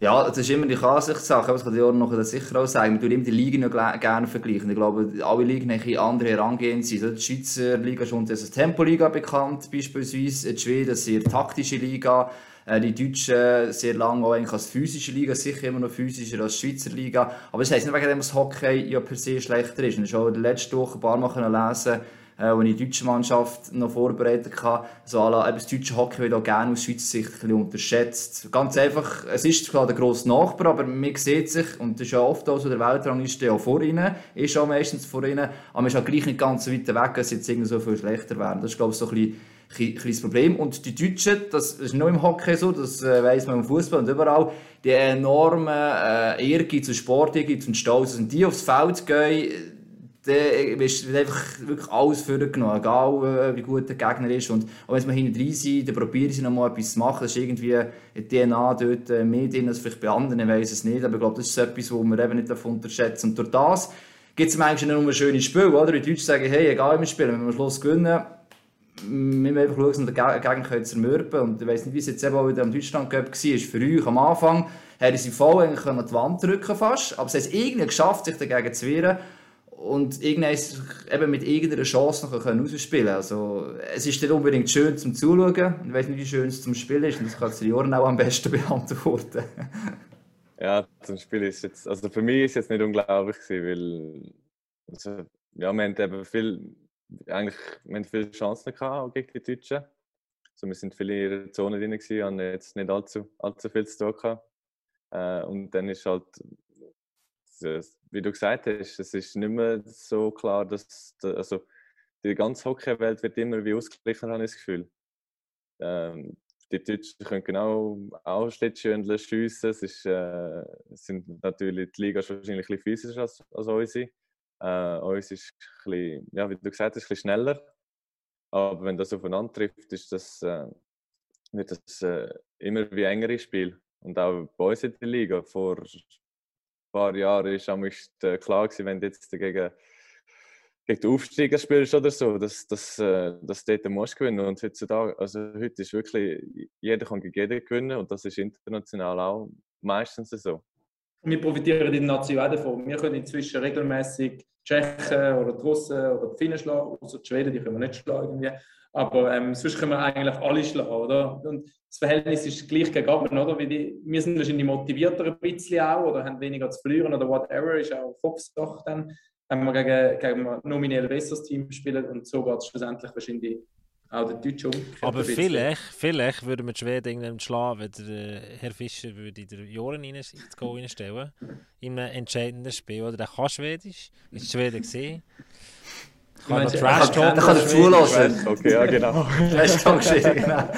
Ja, das ist immer die Ansichtssache, das kann ich noch sicher auch sagen. Wir tun immer die Ligen gerne vergleichen. Ich glaube, alle Ligen haben andere Herangehensweise. Die Schweizer Liga ist unter als Tempoliga bekannt, beispielsweise. Die Schweden sehr taktische Liga. Äh, die Deutschen sehr lange auch eigentlich als physische Liga, sicher immer noch physischer als die Schweizer Liga. Aber das heisst nicht, wegen dem das Hockey ja per se schlechter ist. Und ich habe letzte Woche ein paar Mal lesen äh, als ich die deutsche Mannschaft noch vorbereitet hatte. So, also, das deutsche Hockey wird auch gerne aus Schweizer Sicht ein bisschen unterschätzt. Ganz einfach, es ist zwar der grosse Nachbar, aber man sieht sich, und das ist ja oft auch so, der Weltrangliste auch vor ihnen, ist auch meistens vor ihnen, aber man ist auch gleich nicht ganz so weit weg, dass sie jetzt irgendwie so viel schlechter werden. Das ist, glaube ich, so ein bisschen ein kleines Problem. Und die Deutschen, das ist nur im Hockey so, das äh, weiss man im Fußball und überall, die enorme äh, Ehrgeiz und Sport, Ehrgeiz und Stolz, und die aufs Feld gehen, dann wird einfach wirklich alles vorgenommen, egal äh, wie gut der Gegner ist. Und auch wenn man hinten rein sind, dann probieren sie noch mal etwas zu machen. Das ist irgendwie in DNA dort äh, mehr drin als vielleicht bei anderen, ich weiß es nicht. Aber ich glaube, das ist etwas, was man eben nicht unterschätzen Und durch das gibt es eigentlich nur ein schönes Spiel. Oder? Die Deutschen sagen, hey, egal wie wir spielen, wenn wir am Schluss gewinnen, wir müssen einfach schauen, dass wir den Gegner zermürben Und ich weiß nicht, wie es jetzt eben auch wieder am Deutschland Cup war. Für euch am Anfang haben sie voll eigentlich an die Wand drücken fast. Aber sie haben es irgendwie geschafft, sich dagegen zu wehren und irgendwann eben mit irgendeiner Chance noch rausspielen Also, es ist nicht unbedingt schön zum Zuschauen. Ich weiß nicht, wie schön es zum Spielen ist. Und das kann Joran auch am besten beantworten. ja, zum Spiel ist jetzt, also für mich ist es jetzt nicht unglaublich gewesen, weil also, ja, wir haben eben viel, eigentlich, wir viele Chancen gehabt gegen die Deutschen. Also wir sind viele in ihrer Zone drin gewesen, haben jetzt nicht allzu, allzu viel zu tun gehabt. Äh, und dann ist halt wie du gesagt hast, es ist nicht mehr so klar, dass also die ganze Hockeywelt wird immer wie ausgeglichen, habe ich das Gefühl. Ähm, die Deutschen können genau auch Schlittschündler schiessen. Es ist, äh, sind natürlich die Liga wahrscheinlich ein bisschen physischer als, als unsere. Äh, uns ist ein bisschen, ja, wie du gesagt hast, ein bisschen schneller. Aber wenn das aufeinander trifft, ist das, äh, wird das äh, immer wie engere Spiel. Und auch bei uns in der Liga. Vor paar Jahren ist es klar gewesen, wenn du jetzt gegen, gegen den Aufsteiger spielst oder so, dass, dass, äh, dass dort musst gewinnen Und heutzutage, also heute ist wirklich, jeder kann gegen jeden gewinnen und das ist international auch meistens so. Wir profitieren in der Nation auch davon. Wir können inzwischen regelmäßig Tschechen oder die Russen oder die Finnen schlagen, außer die Schweden, die können wir nicht schlagen irgendwie. Aber ähm, sonst können wir eigentlich alle schlagen, oder? Und das Verhältnis ist gleich gegangen, oder? Die, wir sind wahrscheinlich motivierter ein bisschen auch oder haben weniger zu verlieren oder whatever, ist auch Kopfsache dann, wenn wir gegen, gegen ein nominell besseres Team spielen und so geht es schlussendlich wahrscheinlich auch der Deutsche um. Aber vielleicht, vielleicht würden wir die Schweden irgendwann schlagen, wenn der äh, Herr Fischer würde den Joren ins Goal reinstellen in einem entscheidenden Spiel. Oder der kann Schwedisch, ist Schweden gesehen. Kann noch meinst, Trash Da Talk. kann er zulassen. Okay, ja, genau. Trash Talk genau.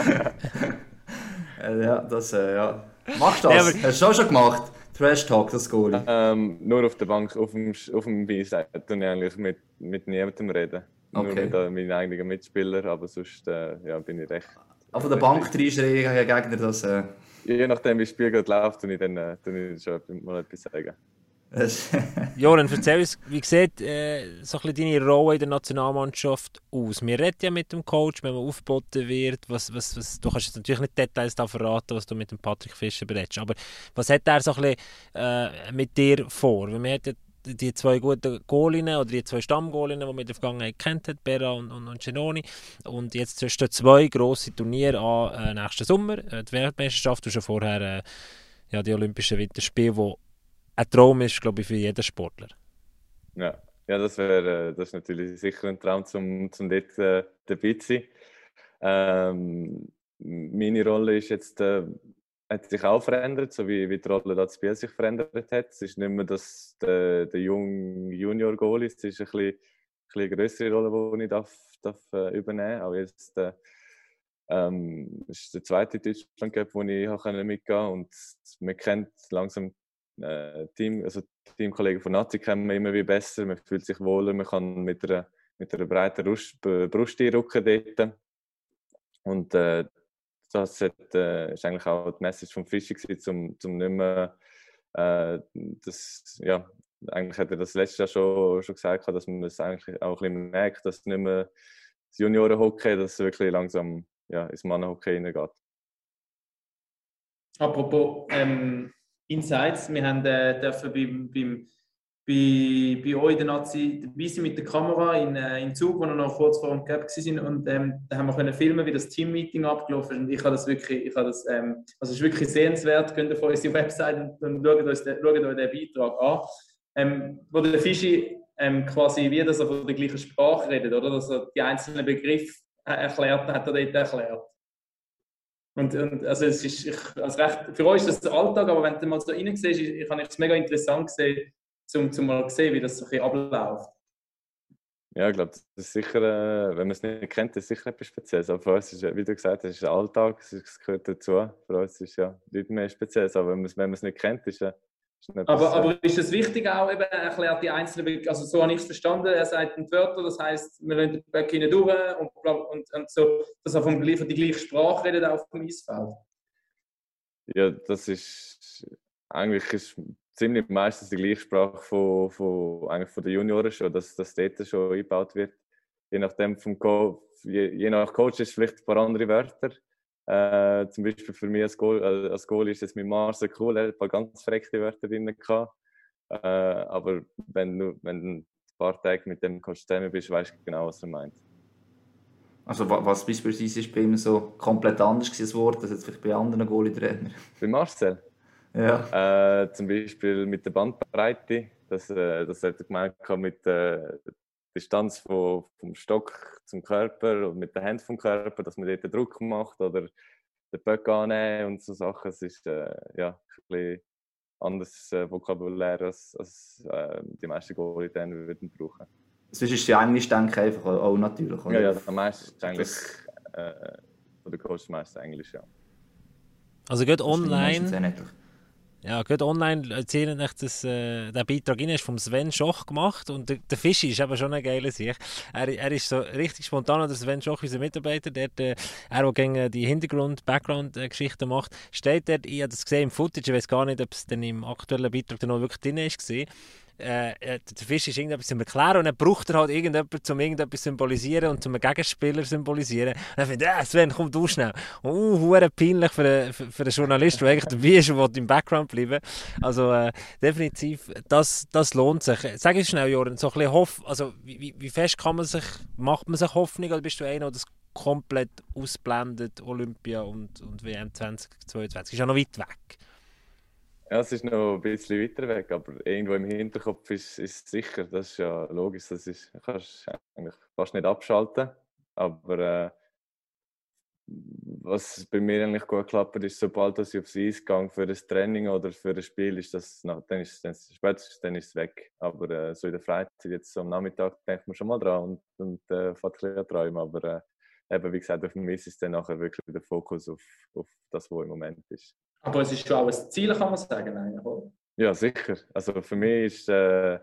Ja, das, äh, ja. Machst du das? Ja, Hast du auch schon gemacht? Trash Talk, das Goal. ähm, nur auf der Bank, auf dem, auf dem Beiseite, ich eigentlich mit, mit niemandem reden. Nur Okay. mit äh, meinen eigenen Mitspielern, aber sonst äh, ja, bin ich recht. Auf der Bank reinschreien gegen den Gegner, das, äh, Je nachdem, wie das Spiel gerade läuft, tue ich dann äh, ich schon etwas- mal etwas sagen. Das Joren, erzähl uns, wie sieht äh, so deine Rolle in der Nationalmannschaft aus? Wir reden ja mit dem Coach, wenn man aufgeboten wird. Was, was, was, du kannst jetzt natürlich nicht Details da verraten, was du mit dem Patrick Fischer berätst, aber was hat er so bisschen äh, mit dir vor? Weil wir hatten die zwei guten Goalinnen oder die zwei Stammgoalinnen, die wir in der Vergangenheit kennt hat, Bera und, und, und Genoni. Und jetzt stehen zwei grosse Turniere an äh, nächsten Sommer. Äh, die Weltmeisterschaft und schon vorher äh, ja, die Olympischen Winterspiele, die ein Traum ist, glaube ich, für jeden Sportler. Ja, ja das wäre äh, das ist natürlich sicher ein Traum, zum, zum dort äh, dabei zu sein. Ähm, meine Rolle ist jetzt, äh, hat sich auch verändert, so wie, wie die Rolle das Spiel sich verändert hat. Es ist nicht mehr das, der, der junge Junior-Goal, es ist ein bisschen, ein bisschen größere Rolle, die ich darf, darf, äh, übernehmen darf. Auch jetzt äh, ähm, ist der zweite Deutschland Cup, wo ich auch mitgehen konnte. Und man kennt langsam äh, Team, also Teamkollegen von Nazi kennen wir immer wie besser, man fühlt sich wohler, man kann mit einer, mit einer breiten Brust, Brust einrücken dort. Und äh, das hat, äh, ist eigentlich auch die Message vom Fischer um, um nicht mehr, äh, das, ja, eigentlich hat er das letztes Jahr schon, schon gesagt, dass man das eigentlich auch ein bisschen merkt, dass nicht mehr das Juniorenhockey, dass es wirklich langsam ja, ins Mannenhockey hineingeht. Apropos ähm, Insights, wir haben äh, dürfen beim, beim, bei, bei euch in der Nazi dabei sein mit der Kamera in, äh, in Zug, wo wir noch kurz vor dem Cup waren und ähm, da haben wir können filmen, wie das Team-Meeting abgelaufen ist. Und ich habe das wirklich, ich habe das, ähm, also es ist wirklich sehenswert, könnt ihr auf unsere Website und, und schaut, euch den, schaut euch den Beitrag an, ähm, wo der Fischi ähm, quasi wie dass er von der gleichen Sprache redet, oder, dass er die einzelnen Begriffe äh, erklärt, hat er dort erklärt. Und, und also es ist, ich, also recht, für euch ist das der Alltag, aber wenn du mal so rein siehst, ich, ich es mega interessant gesehen, zum, zum mal sehen, wie das so ein bisschen abläuft. Ja, ich glaube, das ist sicher, äh, wenn man es nicht kennt, das ist sicher etwas Spezielles. Aber für uns ist, wie du gesagt hast, ist Alltag, es es gehört dazu. Für uns ist ja nicht mehr Spezielles, aber wenn man es es nicht kennt, ist ist nicht Aber, aber ist es wichtig auch, eben, er erklärt die einzelnen, also so habe ich es verstanden, er sagt die Wörter, das heisst, wir lassen den Böck hinten durch und, und, und so, dass er vom, gleichen- die gleiche Sprache redet auf dem Eisfeld. Ja, das ist eigentlich ist ziemlich meistens die gleiche Sprache von, von, eigentlich von den Junioren schon, dass das dort schon eingebaut wird. Je nachdem vom Co je, je nach Coach ist es vielleicht ein paar andere Wörter. Äh, zum Beispiel für mich als Goal, äh, als Goal ist es mit Marcel cool, er hat ein paar ganz verreckte Wörter drin gehabt. Äh, aber wenn du, wenn du ein paar Tage mit dem zusammen bist, weißt du genau, was er meint. Also wa- was beispielsweise ist bei ihm so komplett anders das Wort, als jetzt vielleicht bei anderen Goalie-Trainern. Bei Marcel? Ja. Äh, zum Beispiel mit der Bandbreite, dass, äh, das hat er gemeint mit der Distanz von, vom Stock zum Körper und mit der Hand vom Körper, dass man dort den Druck macht oder den Böck annehmen und so Sachen. Es ist äh, ja, ein bisschen anderes äh, Vokabular, als, als äh, die meisten Goalie dann würden brauchen. Sonst ist ja Englisch, denke ich, einfach auch, natürlich. oder? Ja, ja, am meisten ist eigentlich Das- äh, von der Coach meist Englisch, ja. Also geht meistens online. Ja, geht online erzählen euch das, äh, der Beitrag ist vom Sven Schoch gemacht und der, der Fischi ist eben schon ein geiler Sieg. Er, er ist so richtig spontan, der Sven Schoch, unser Mitarbeiter, der, der, er, der gegen die Hintergrund-Background-Geschichten macht, steht dort, ich habe das gesehen im Footage, ich weiß gar nicht, ob es dann im aktuellen Beitrag noch wirklich drin ist, gesehen. Äh, äh, der Fisch ist irgendetwas zum Erklären und dann braucht er halt irgendjemand, um irgendetwas zu symbolisieren und zum Gegenspieler zu symbolisieren. Und dann finde ich, äh, Sven, komm du schnell. Und uh, peinlich für einen, für, einen Journalist, der eigentlich dabei ist und im Background bleiben. Also äh, definitiv, das, das lohnt sich. Sag ich schnell, Joran, so ein Hoff, also wie, wie- fest kann man sich, macht man sich Hoffnung oder bist du einer, der komplett ausblendet, Olympia und, und WM 2022? Ist ja noch weit weg. Ja, es ist noch ein bisschen weiter weg, aber irgendwo im Hinterkopf ist es sicher. Das ist ja logisch. Das ist, kannst du eigentlich fast nicht abschalten. Aber äh, was bei mir eigentlich gut klappt, ist, sobald ich aufs Eis gehe für ein Training oder für ein Spiel, ist das, na, dann ist es spätestens dann ist weg. Aber äh, so in der Freizeit, jetzt am Nachmittag, denkt man schon mal dran und, und äh, fährt ein träumen. Aber äh, eben, wie gesagt, auf dem Eis ist dann nachher wirklich der Fokus auf, auf das, was im Moment ist. Aber es ist schon auch ein Ziel, kann man sagen, eigentlich, oder? Ja, sicher. Also für mich ist äh,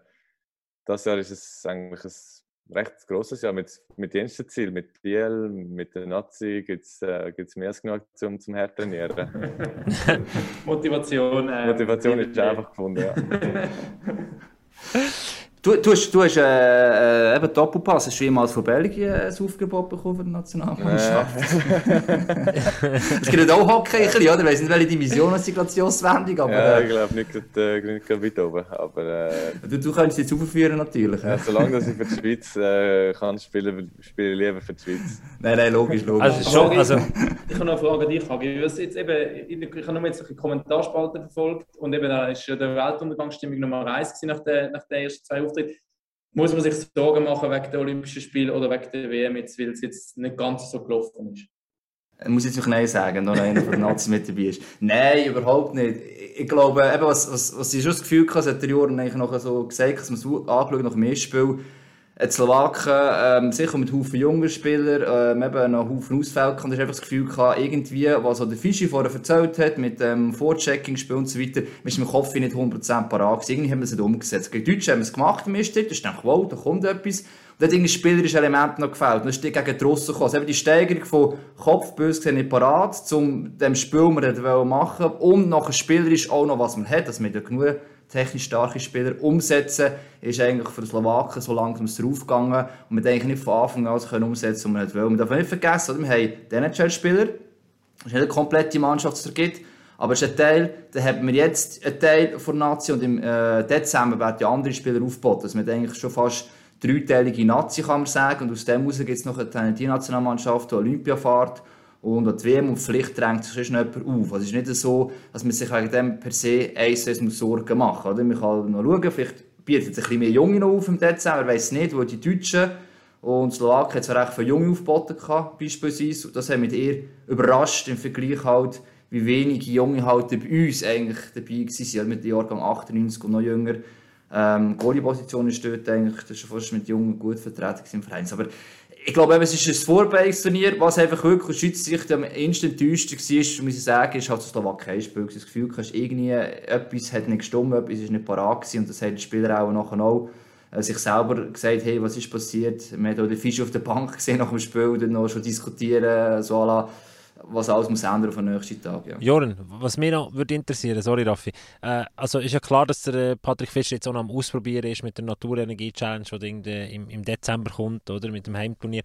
das Jahr ist es eigentlich ein recht grosses Jahr mit, mit jensten Ziel. Mit Biel, mit der Nazi gibt es äh, gibt's mehr als genug zum, zum Herd trainieren. Motivation. äh, Motivation ist einfach gefunden, ja. Du, du hast, du hast äh, äh, eben Doppelpass, hast du jemals von Belgien ein Aufgebot bekommen für die Nationalmannschaft? es gibt auch Hockey, ein bisschen, oder? Ich weiss nicht, welche Division es ist, gerade die Ostwendung, aber ja, ich äh, glaube nicht, gerade, äh, weit oben. Aber äh, du, du könntest jetzt aufführen natürlich. ja, solange dass ich für die Schweiz äh, kann spielen, spiele ich lieber für die Schweiz. Nein, nein, logisch, logisch. Also schon, also, Ich habe noch eine Frage an dich, Hagi. Was jetzt eben, ich habe nur jetzt eine Kommentarspalte verfolgt und eben da ist ja der Weltuntergangsstimmung Nummer 1 gewesen nach den, nach den ersten zwei Auftritten. Muss man sich Sorgen machen wegen der Olympischen Spiele oder wegen der WM, jetzt, weil es jetzt nicht ganz so gelaufen ist? Ich muss jetzt noch Nein sagen, noch einer von den Nazis mit dabei ist. Nein, überhaupt nicht. Ich glaube, eben, was, was, was ich schon das Gefühl hatte, hat der Joran eigentlich noch so gesagt, dass man es angeschaut nach dem Spiel. Die Slowaken, ähm, sicher mit Haufen junger Spieler, ähm, eben noch Haufen Ausfälle, und ich einfach das Gefühl gehabt, irgendwie, was der Fischi vorher erzählt hat, mit dem Vorchecking-Spiel und so weiter, ist im Kopf nicht 100% parat gewesen. Irgendwie haben wir es nicht umgesetzt. Gegen die Deutschen haben wir es gemacht im ersten Schritt, da ist dann wow, da kommt etwas. Und dann hat irgendwie spielerische Element noch gefällt. Und dann ist die gegen die Russen gekommen. Also eben die Steigerung von Kopf, böse gesehen nicht parat, um dem Spiel, das wir machen und nachher spielerisch auch noch, was man hat, dass wir ja genug technisch starke Spieler umsetzen, ist eigentlich für die Slowaken so langsam draufgegangen und wir denken nicht von Anfang an können umsetzen, was wir wollen. Wir dürfen nicht vergessen, oder? wir haben den NHL-Spieler, das ist nicht eine komplette Mannschaft, die es aber es ist ein Teil, da haben wir jetzt einen Teil von der Nazi und im äh, Dezember werden ja andere Spieler aufgebaut. Also wir eigentlich schon fast dreiteilige Nazi, kann man sagen, und aus dem heraus gibt es noch eine die Nationalmannschaft, die Olympia fährt und an die WM und vielleicht drängt sich sonst jemand auf. Also es ist nicht so, dass man sich wegen dem per se eins Sorgen machen muss. Man kann noch schauen, vielleicht bietet es ein bisschen mehr Junge noch auf im Dezember, weiss nicht, wo die Deutschen und Slowaken zwar recht viele Junge aufgeboten gehabt, beispielsweise. Das hat mich eher überrascht im Vergleich halt, wie wenige Junge halt bei uns eigentlich dabei waren, mit dem Jahrgang 98 und noch jünger. Ähm, Goalie-Position ist dort eigentlich, das ist fast mit Jungen gut vertreten im Verein. Aber ich glaube, es ist ein Vorbereitungsturnier, was einfach wirklich aus Schweizer Sicht am instant enttäuschend war, muss ich sagen, ist halt das Slowakei-Spiel. Das Gefühl, dass irgendwie etwas hat nicht gestimmt, etwas ist nicht parat und das haben die Spieler auch nachher auch äh, sich selber gesagt, hey, was ist passiert? Hat auch den Fisch auf der Bank gesehen nach dem Spiel, dann noch schon diskutieren, so la, was alles muss ändern auf den nächsten Tag. Ja. Joran, was mich noch würde interessieren, sorry Raffi, äh, also ist ja klar, dass der äh, Patrick Fischer jetzt auch noch am Ausprobieren ist mit der Naturenergie-Challenge, die im, im Dezember kommt, oder mit dem Heimturnier.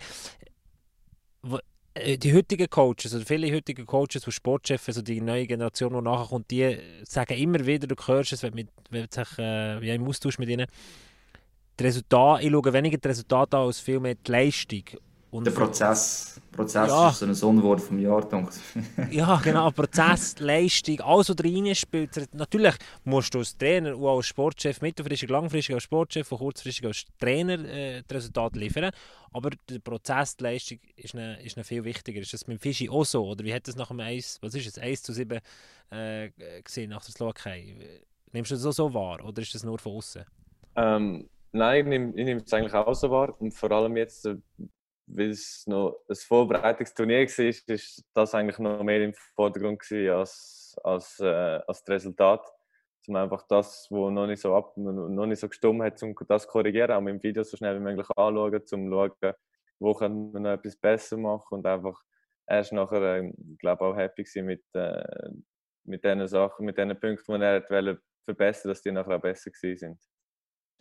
Äh, Die heutigen Coaches, oder viele heutige Coaches, die Sportchefs, also die neue Generation, die nachher kommt, die sagen immer wieder, du hörst es, wenn, du dich, äh, ja, im Austausch mit ihnen, die Resultate, ich schaue weniger die Resultate an, als vielmehr die Leistung. Und Der Prozess, Prozess Ja. ist so ein Unwort vom Jahr, denke. Ja, genau. Prozess, Leistung, alles, was da rein spielt. Natürlich musst du als Trainer und als Sportchef, mittelfristig, langfristig als Sportchef und kurzfristig als Trainer äh, das Resultat liefern. Aber der Prozess, die Leistung ist eine, ist eine viel wichtiger. Ist das mit dem Fischi auch so? Oder wie hat das nach dem 1, was ist es, 1 zu 7 äh, gesehen nach der Slowakei? Nimmst du das auch so wahr oder ist das nur von außen? Ähm, nein, ich nehme, ich nehme es eigentlich auch so wahr. Und vor allem jetzt, äh, weil es noch ein Vorbereitungsturnier war, ist das eigentlich noch mehr im Vordergrund gewesen als, als, äh, als das Resultat. Um einfach das, was noch nicht so ab, noch nicht so gestimmt hat, um das zu korrigieren, auch mit dem Video so schnell wie möglich anschauen, um zu schauen, wo können wir noch etwas besser machen und einfach erst nachher, äh, glaube auch happy gewesen mit, äh, mit den Sachen, mit den Punkten, die er hat verbessern, dass die nachher auch besser gewesen sind.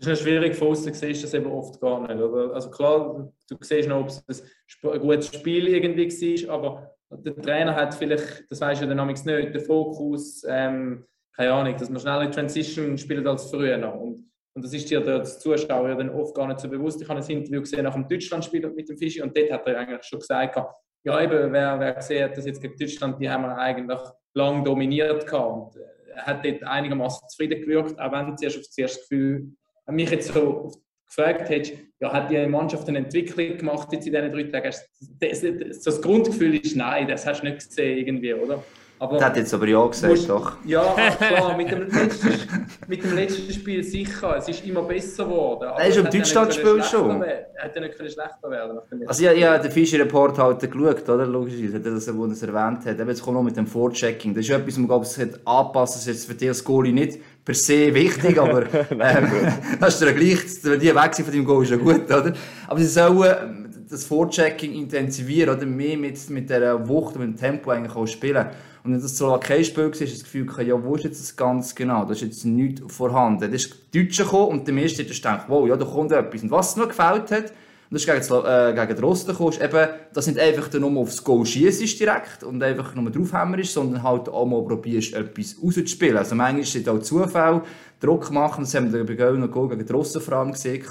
Das ist schwierig, von außen siehst du das eben oft gar nicht. Oder? Also klar, du siehst noch, ob es ein, gutes Spiel irgendwie war, aber der Trainer hat vielleicht, das weiß ja dann nicht, den Fokus, ähm, keine Ahnung, dass man schneller Transition spielt als früher noch. Und, und das ist dir als Zuschauer ja dann oft gar nicht so bewusst. Ich habe ein Interview gesehen nach dem Deutschlandspiel mit dem Fischi und dort hat er eigentlich schon gesagt, ja eben, wer, wer gesehen hat, dass jetzt gegen Deutschland, die haben wir eigentlich lang dominiert gehabt. Und äh, hat dort einigermaßen zufrieden gewirkt, auch wenn zuerst auf das erste Gefühl, mich jetzt so gefragt hättest, ja, hat die Mannschaft eine Entwicklung gemacht jetzt in diesen drei Tagen? Das, das, das, Grundgefühl ist nein, das hast du nicht gesehen irgendwie, oder? Aber Das hat jetzt aber ja gesagt, musst- doch. Ja, klar, mit dem, letzten, mit dem letzten Spiel sicher. Es ist immer besser geworden. aber Er ist im Deutschlandspiel schon. Er hätte nicht können schlechter werden Also ja, ja, der Fischer-Report halt geschaut, oder? Logischerweise, hat er das, wo er es erwähnt hat. Eben, jetzt kommt noch mit dem Vorchecking. Das ist etwas, was man, glaube ich, hat anpassen. Das ist jetzt für dich als Goalie nicht per se wichtig, aber ähm, das ist ja gleich, wenn die weg sind von deinem Goal, ist ja gut, oder? Aber sie sollen ähm, das Vorchecking intensivieren, oder? Mehr mit, mit dieser Wucht und dem Tempo eigentlich auch spielen. Und wenn das so kein Spiel war, ist das Gefühl, ja, wo ist jetzt das ganz genau? Da ist jetzt nichts vorhanden. Da ist die Deutsche gekommen und der Meister hat gedacht, wow, ja, da kommt etwas. Und was noch gefällt hat, das ist gegen, Slo- äh, gegen den Rosten gekommen, ist eben, dass nicht einfach dann nur aufs Goal schießt direkt und einfach nur draufhämmerst, sondern halt auch mal probierst, etwas rauszuspielen. Also manchmal ist es auch Zufall, Druck machen, das haben wir bei Göll und Goal gegen den Rosten vor allem gesehen.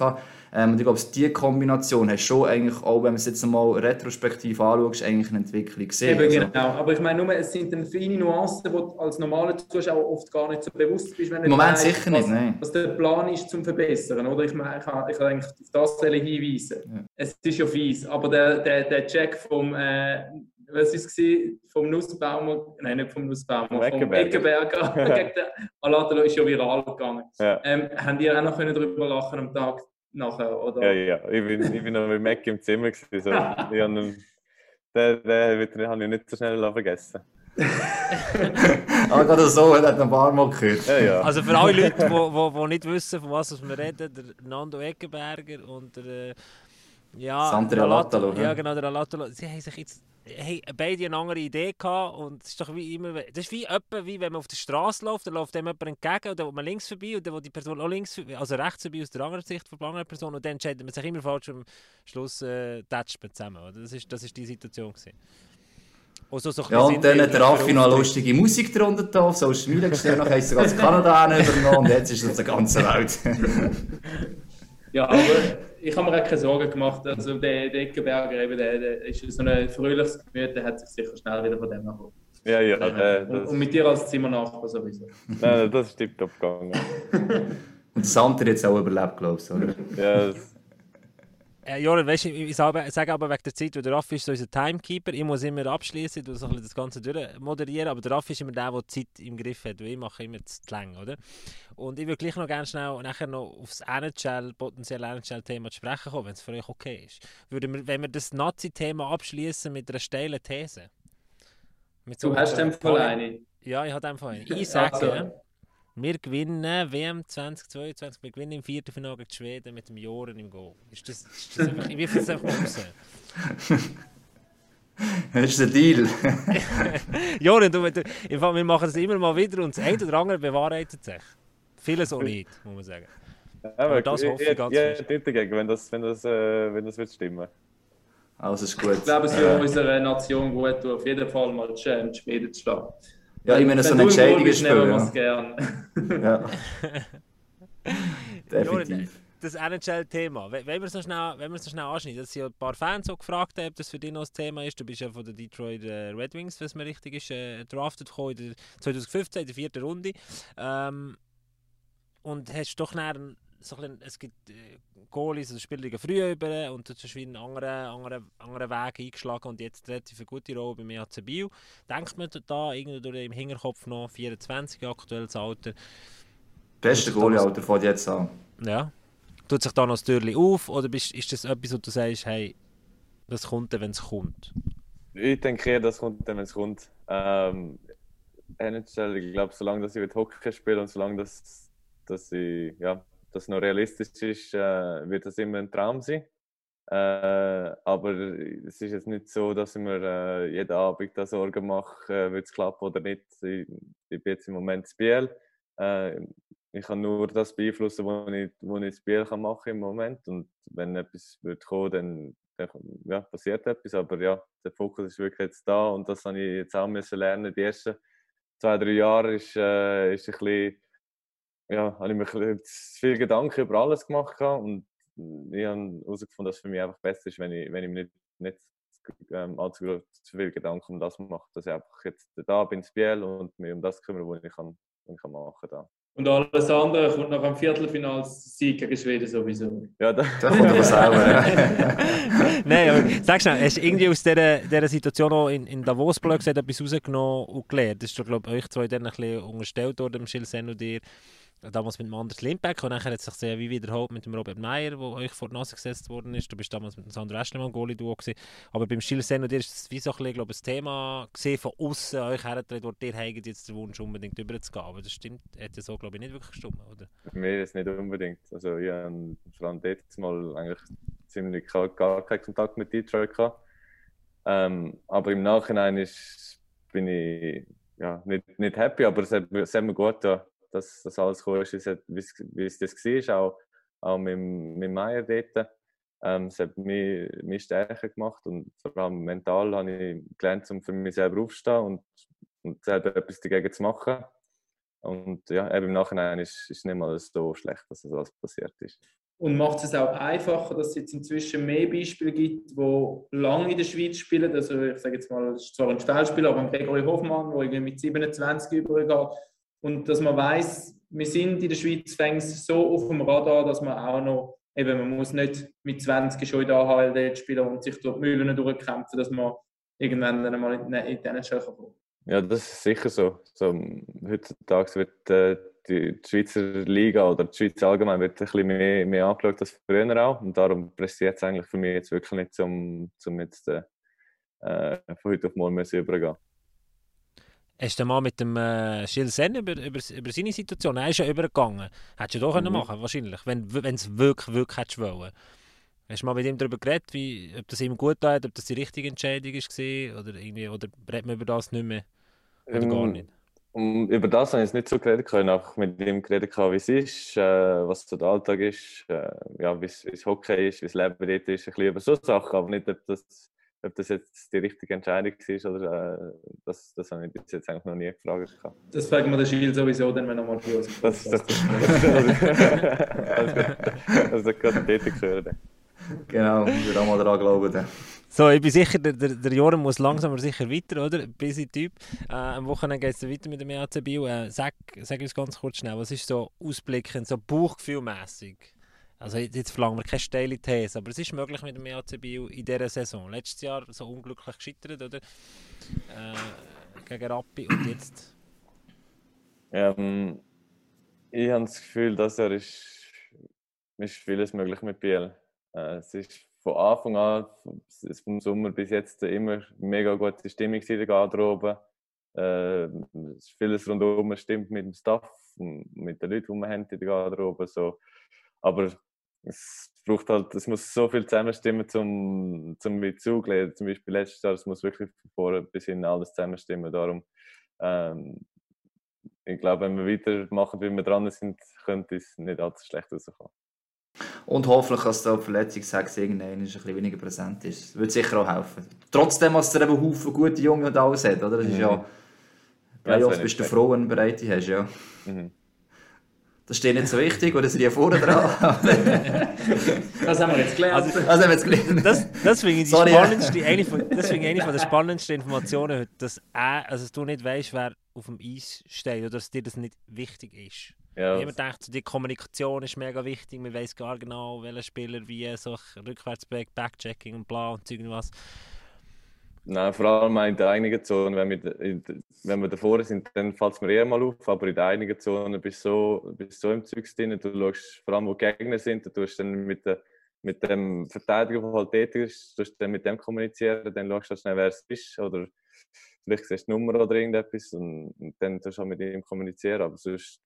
Ähm, und ich glaube, diese Kombination hast schon eigentlich, auch wenn man es jetzt mal retrospektiv anschaut, eigentlich eine Entwicklung gesehen. Eben, Also, genau. Aber ich meine, nur, es sind dann feine Nuancen, die du als normaler Zuschauer oft gar nicht so bewusst bist. Wenn du Im Moment weißt, sicher nicht, was, nein. Was der Plan ist zum Verbessern. Oder? Ich, meine, ich, kann, ich kann eigentlich auf das hinweisen. Es ist ja fies, aber der, der, der Check vom, äh, was ist es, vom Nussbaumer, nein, nicht vom Nussbaumer, Vom vom Eckenberger. Gegen den Alatalo ist ja viral gegangen. Ja. Ähm, haben die auch noch können darüber lachen am Tag nachher? Oder? Ja, ja. Ich bin, ich bin noch mit Mac im Zimmer. Gewesen, so. ich habe ihn, den, den, wird- den habe ich nicht so schnell vergessen. aber gerade so, er hat noch ein paar Mal gehört. Ja, ja. Also für alle Leute, die wo, wo, wo nicht wissen, von was wir reden, der Nando Eckenberger und der äh, ja, Sandro der Alatalo, Ja, ja. genau, der Alatalo. Sie haben sich jetzt hey, beide eine andere Idee gehabt und es ist doch wie immer, das ist wie etwa, wie wenn man auf der Straße läuft, dann läuft dem jemand entgegen und dann will man links vorbei und dann will die Person auch links vorbei, also rechts vorbei aus der anderen Sicht von der anderen Person und dann entscheidet man sich immer falsch und am Schluss äh, tätscht man zusammen. Oder? Das ist, das ist die Situation gewesen. Und so, so Ja, und dann hat der Raffi noch für lustige Musik drunter da, auf Social Media gestellt, nachher ist sogar das Kanada übernommen und jetzt ist es der ganze Welt. Ja, aber ich habe mir auch keine Sorgen gemacht. Also der, der Eckenberger, eben, der, der ist so ein fröhliches Gemüt, der hat sich sicher schnell wieder von dem erholt. ja, ja. der- Und, und mit dir als Zimmernachbar sowieso. nein, das ist tiptop gegangen. Und der Sander jetzt auch überlebt, glaube ich, oder? Ja, das, Äh, Joran, weißt du, ich, sage aber wegen der Zeit, weil der Raffi ist so unser Timekeeper. Ich muss immer abschließen, du so ein bisschen das Ganze durch moderieren, aber der Raffi ist immer der, der die Zeit im Griff hat, weil ich mache immer zu lang, oder? Und ich würde gleich noch gerne schnell nachher noch aufs NHL, potenzielle NHL-Thema zu sprechen kommen, wenn es für euch okay ist. Würden wir, wenn wir das Nazi-Thema abschließen mit einer steilen These? Mit Du hast den Fall eine. Ja, ich habe einfach eine. Ich sage, Also. Wir gewinnen WM 2022, wir gewinnen im vierten Finale gegen die Schweden mit dem Joren im Goal. Ist das, ist das einfach, ich wirf es einfach mal raus. Das ist der Deal. Joren, du, du, im Fall, wir machen das immer mal wieder und das eine oder andere bewahrheitet sich. Vieles auch nicht, muss man sagen. aber das ich, hoffe ich ich, ganz ich, fest. nichts dagegen, wenn das, wenn das, äh, wenn das wird stimmen. Also ist gut. Ich glaube, es würde unserer Nation gut tun, auf jeden Fall mal die Schweden zu schlagen. Ja, ich meine, so ein Wenn du im Goal entscheidiges bist, nehmen Spiel. Ja. gerne. ja. Definitiv. das NHL-Thema, wenn wenn wir es noch schnell, wenn wir es noch schnell anschneiden, dass sich ein paar Fans auch gefragt haben, ob das für dich noch ein Thema ist. Du bist ja von den Detroit äh, Red Wings, wenn es mir richtig ist, äh, drafted gekommen in der 2015, in der vierten Runde. Ähm, und hast doch nachher so ein bisschen, es gibt äh, Goalies, also Spieler früh über und du hast wie einen anderen, anderen, anderen Weg eingeschlagen und jetzt relativ eine gute Rolle beim EHC Biel. Denkt man da irgendwie durch im Hinterkopf noch 24, aktuelles Alter, Beste Goalie-Alter von jetzt an. ja. Tut sich da noch das Türchen auf oder bist, ist das etwas, wo du sagst, hey, das kommt dann, wenn es kommt? Ich denke eher, das kommt dann, wenn es kommt. Ähm, NHL, ich glaube, solange dass ich mit Hockey spiele und solange das, dass ich, ja, das noch realistisch ist, äh, wird das immer ein Traum sein. Äh, aber es ist jetzt nicht so, dass ich mir äh, jeden Abend da Sorgen mache, äh, wird es klappen oder nicht. Ich, ich bin jetzt im Moment zu Biel. Äh, ich kann nur das beeinflussen, was ich, wo ich Spiel kann machen im Moment. Und wenn etwas wird kommen, dann, dann ja, passiert etwas. Aber ja, der Fokus ist wirklich jetzt da und das habe ich jetzt auch müssen lernen. Die ersten zwei, drei Jahre ist, äh, ist ein bisschen, ja, habe ich mir zu viel Gedanken über alles gemacht und ich habe herausgefunden, dass es für mich einfach besser ist, wenn ich, wenn ich mir nicht, nicht ähm, allzu viel Gedanken um das mache, dass ich einfach jetzt da bin, das Biel und mich um das kümmere, was ich kann, was ich kann machen kann. Und alles andere kommt nach dem Viertelfinale Sieg gegen Schweden sowieso. Ja, da, Da kommt aber selber. Nein, aber sag schnell, hast du irgendwie aus dieser, dieser Situation auch in, in Davos blöd gesagt, etwas rausgenommen und gelernt? Das ist, glaube ich, euch zwei dann ein bisschen unterstellt worden, Schill Sen und dir. Damals mit dem Anders Lindbeck und nachher hat sich sehr wie wiederholt mit dem Robert Meyer, der euch vor die Nase gesetzt worden ist. Du bist damals mit dem Sandro Eschlemann Goalie-Duo gewesen. Aber beim Schill Sen und dir ist es wie so ein glaube ich, Thema gesehen von außen euch hergetreten, wo ihr habt jetzt den Wunsch unbedingt überzugehen. Aber das stimmt, hat ja so, glaube ich, nicht wirklich gestimmt, oder? für mich ist es nicht unbedingt. Also ich habe vor allem dort mal eigentlich ziemlich gar, keinen Kontakt mit Detroit gehabt. Ähm, aber im Nachhinein ist, bin ich ja, nicht, nicht happy, aber es hat, es hat mir gut getan, dass das alles gekommen ist, wie es das war, auch, auch mit, mit Meier dort. Ähm, es hat mich, mich stärker gemacht und vor allem mental habe ich gelernt, um für mich selber aufzustehen und, und selber etwas dagegen zu machen. Und ja, eben im Nachhinein ist es nicht mal so schlecht, dass das alles passiert ist. Und macht es auch einfacher, dass es jetzt inzwischen mehr Beispiele gibt, die lange in der Schweiz spielen. Also ich sage jetzt mal, es ist zwar ein Feldspieler, aber ein Gregory Hoffmann, der mit 27 übergeht. Und dass man weiß, wir sind in der Schweiz fängs so auf dem Radar, dass man auch noch, eben, man muss nicht mit 20 schon in der AHL spielen und sich durch die Mühlen durchkämpfen, dass man irgendwann dann mal in, in die NHL kommt. Ja, das ist sicher so. so heutzutage wird äh, die, Schweizer Liga oder die Schweiz allgemein wird ein bisschen mehr, mehr angeschaut als früher auch. Und darum pressiert es eigentlich für mich jetzt wirklich nicht, um, um jetzt äh, äh, von heute auf morgen übergehen. Hast du mal mit dem äh, Gilles Sen über, über, über seine Situation, er ist ja übergegangen, hättest du doch können Mhm. machen wahrscheinlich, wenn es wirklich, wirklich hättest wollen. Hast du mal mit ihm darüber geredet, wie, ob das ihm gut tat, ob das die richtige Entscheidung war oder, irgendwie, oder redet man über das nicht mehr oder gar Ähm, nicht? Um, über das habe ich nicht so geredet können, einfach mit ihm geredet, wie es ist, äh, was so der Alltag ist, äh, ja, wie es wie es Hockey ist, wie das Leben dort ist, ein bisschen über so Sachen, aber nicht, ob das, ob das jetzt die richtige Entscheidung war oder äh, das, das habe ich bis jetzt eigentlich noch nie gefragt. Das fragen wir den Schiel sowieso, dann, wenn er mal bei uns ist. Das, das, das, das, das gerade tätig hören. Genau, ich würde auch mal daran glauben. So, ich bin sicher, der, der, der Joram muss langsam aber sicher weiter, oder? Busy Typ. Äh, am Wochenende geht es weiter mit dem EAC Bio. Äh, sag, sag uns ganz kurz schnell, was ist so ausblickend, so bauchgefühlmässig? Also jetzt, verlangen wir keine steile These, aber es ist möglich mit dem EAC Bio in dieser Saison. Letztes Jahr so unglücklich gescheitert, oder? Äh, gegen Rappi und jetzt... Ähm, ich habe das Gefühl, dass er ist, ist vieles möglich mit Biel. Äh, es ist von Anfang an, vom- Sommer bis jetzt, immer mega gute Stimmung in der Garderobe. Äh, vieles rundherum stimmt mit dem Staff, mit den Leuten, die wir haben in der Garderobe. So. Aber es braucht halt, es muss so viel zusammenstimmen, zum, zum mit zugeladen. Zum Beispiel letztes Jahr, es muss wirklich von vorne bis hin alles zusammenstimmen. Darum, ähm, ich glaube, wenn wir weitermachen, wie wir dran sind, könnte es nicht allzu schlecht rauskommen. Und hoffentlich, dass da die Verletzungshex irgendwann ein bisschen weniger präsent ist. Das würde sicher auch helfen. Trotzdem, dass er eben Haufen gute Junge und alles hat, oder? Das ist Mhm. ja... Ja, Playoffs bist du froh, wenn du bereit hast, ja. Mhm. Das steht nicht so wichtig, oder sind die vorne dran? Das haben wir jetzt gelernt. Also, also, haben wir jetzt gelernt. Das, das finde ich die Sorry. spannendste, eine von, das finde ich eine von der spannendsten Informationen heute, dass, er, also dass du nicht weißt, wer auf dem Eis steht oder dass dir das nicht wichtig ist. Ja, Jemand denkt, die Kommunikation ist mega wichtig, man weiß gar genau, welcher Spieler wie, so Rückwärtsback, Backchecking und bla und Zeug und was. Nein, vor allem in der einigen Zone, wenn wir, wenn wir davor sind, dann fällt es mir eher mal auf, aber in der einigen Zone bist du so, bist du so im Zeug drin, du schaust vor allem, wo Gegner sind, du tust dann mit, der, mit dem Verteidiger, der halt tätig ist, tust dann mit dem kommunizieren, dann schaust du halt schnell, wer es ist, oder vielleicht siehst du die Nummer oder irgendetwas und, und dann tust du auch mit ihm kommunizieren, aber sonst,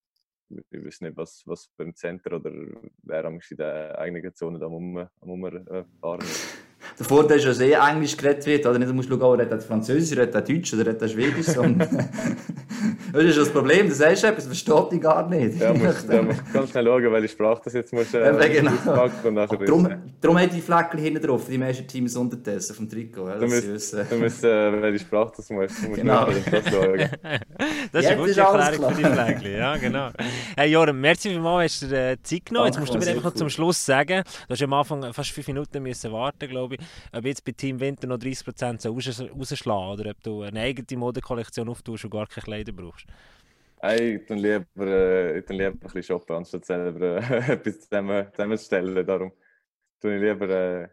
ich weiß nicht, was, was beim Center oder wer am in der eigenen Zone da rumfahren ist. Der Vorteil ist, dass eh Englisch geredet wird, oder nicht? Du musst schauen, redet er Französisch, redet er Deutsch oder redet er Schwedisch. Das ist das Problem, du sagst etwas, versteht dich gar nicht. Ja, musst, da musst ganz schnell schauen, welche Sprache das jetzt musst, äh, Ja, genau. und nachher Darum, wissen. darum hat die Flecken hinten drauf, die meisten Teams unterdessen vom Trikot. Ja, Du musst, du musst äh, welche Sprache das musst. Du musst Genau. das schauen. Das ist eine Jetzt gute ist alles Erklärung für die. Flägli. Ja, genau. Hey Joram, merci vielmals, hast du dir äh, Zeit genommen. Jetzt musst du mir einfach noch zum Schluss sagen, du hast am Anfang fast fünf Minuten müssen warten, glaube ich, ob jetzt bei Team Winter noch 30% so raus, rausschlagen oder ob du eine eigene Modekollektion auftust und gar keine Kleider brauchst. Hey, ich dann lieber, äh, ich dann lieber ein bisschen shoppen, anstatt selber äh, etwas zusammen, zusammenzustellen. Darum tue ich lieber äh,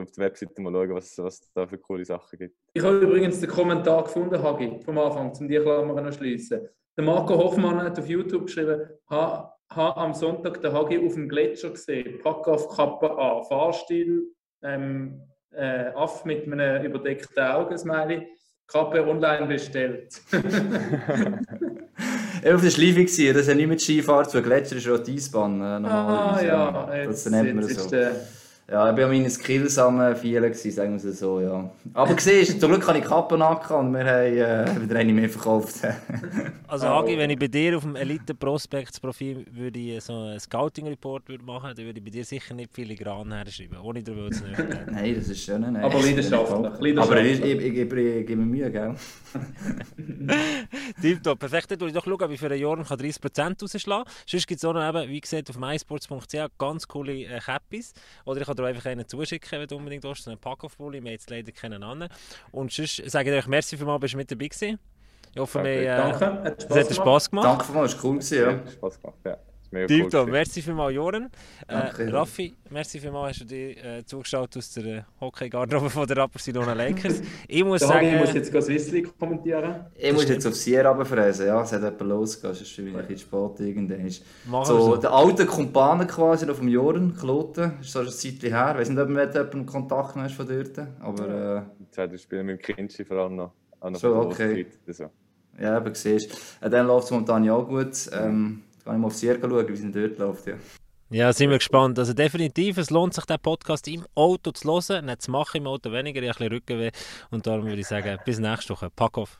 auf der Webseite mal schauen, was was es da für coole Sachen gibt. Ich habe übrigens den Kommentar gefunden, Hagi, vom Anfang, um die Klammer noch schließen. Der Marco Hoffmann hat auf YouTube geschrieben, ha, ha am Sonntag den Hagi auf dem Gletscher gesehen, Pack auf Kappe an, Fahrstil, ähm, äh, Aff mit einem überdeckten Augen, Smiley, Kappe online bestellt. Ich war auf der Schleife, das hat nicht mit Skifahren zu. Gletscher ist ja die Eisbahn. Äh, ah ja, Das jetzt, nennt man das ist so. Ja, ich war an meinen Skills am Vielen, gewesen, sagen wir es so, ja. Aber siehst, zum Glück habe ich Kappen angehabt und wir haben äh, wieder eine mehr verkauft. Also. Agi, wenn ich bei dir auf dem Elite Prospects Profil würde ich so einen Scouting Report würde machen, dann würde ich bei dir sicher nicht filigran herschreiben, ohne darüber zu nötigen. nein, das ist schön. Nein, Aber leidenschaftlich, Aber ich, ich, ich, ich, ich gebe mir Mühe, gell? Tipptopp, perfekt. Dann schaue ich doch, schauen, wie für einen Jahr kann 30% rausschlagen Sonst gibt es auch noch, eben, wie gesagt, auf mysports.ch ganz coole äh, Käppis. Oder ich kann dir einfach einen zuschicken, wenn du unbedingt willst, so einen Pack-Off-Bulli. Wir haben jetzt leider keinen an. Und sonst sage ich euch, merci für mal, bist du mit dabei gewesen. Ich hoffe, wir, äh, Danke, hat es hat Spaß dir gemacht. Spass gemacht. Danke vielmals, das war cool. Gewesen, Ja. ja. Hat Spaß gemacht, ja. Das ist mega cool Tipptopp, gewesen. merci vielmals, Joren. Äh, Danke. Raffi, merci vielmals, hast du dir äh, zugeschaut aus der äh, Hockey-Garderobe von der Barcelona Lakers. Ich muss sagen... Hagi muss jetzt gleich Swissli kommentieren. Ich muss jetzt auf Sierra runterfräsen, ja, es hat jemand losgehen, sonst bin ich ein bisschen spät irgendwann. Machen So, so. der alte Kumpane quasi noch vom Joren, Kloten, ist so ein Zeitchen her. Ich weiß nicht, ob du mit jemandem Kontakt noch hast von dort, aber Die zweite Spiele mit dem Kindschi vor allem noch. Noch So, okay. Auszeit, So. äh, ja, eben siehst du. Äh, dann läuft es momentan ja auch gut. Ähm, jetzt kann ich mal auf Sierra schauen, wie es dort läuft. Ja. Ja, sind wir gespannt. Also definitiv, es lohnt sich, den Podcast im Auto zu hören. Nicht zu machen im Auto weniger, ich ein bisschen Rückenweh. Und darum würde ich sagen, bis nächste Woche. Pack auf.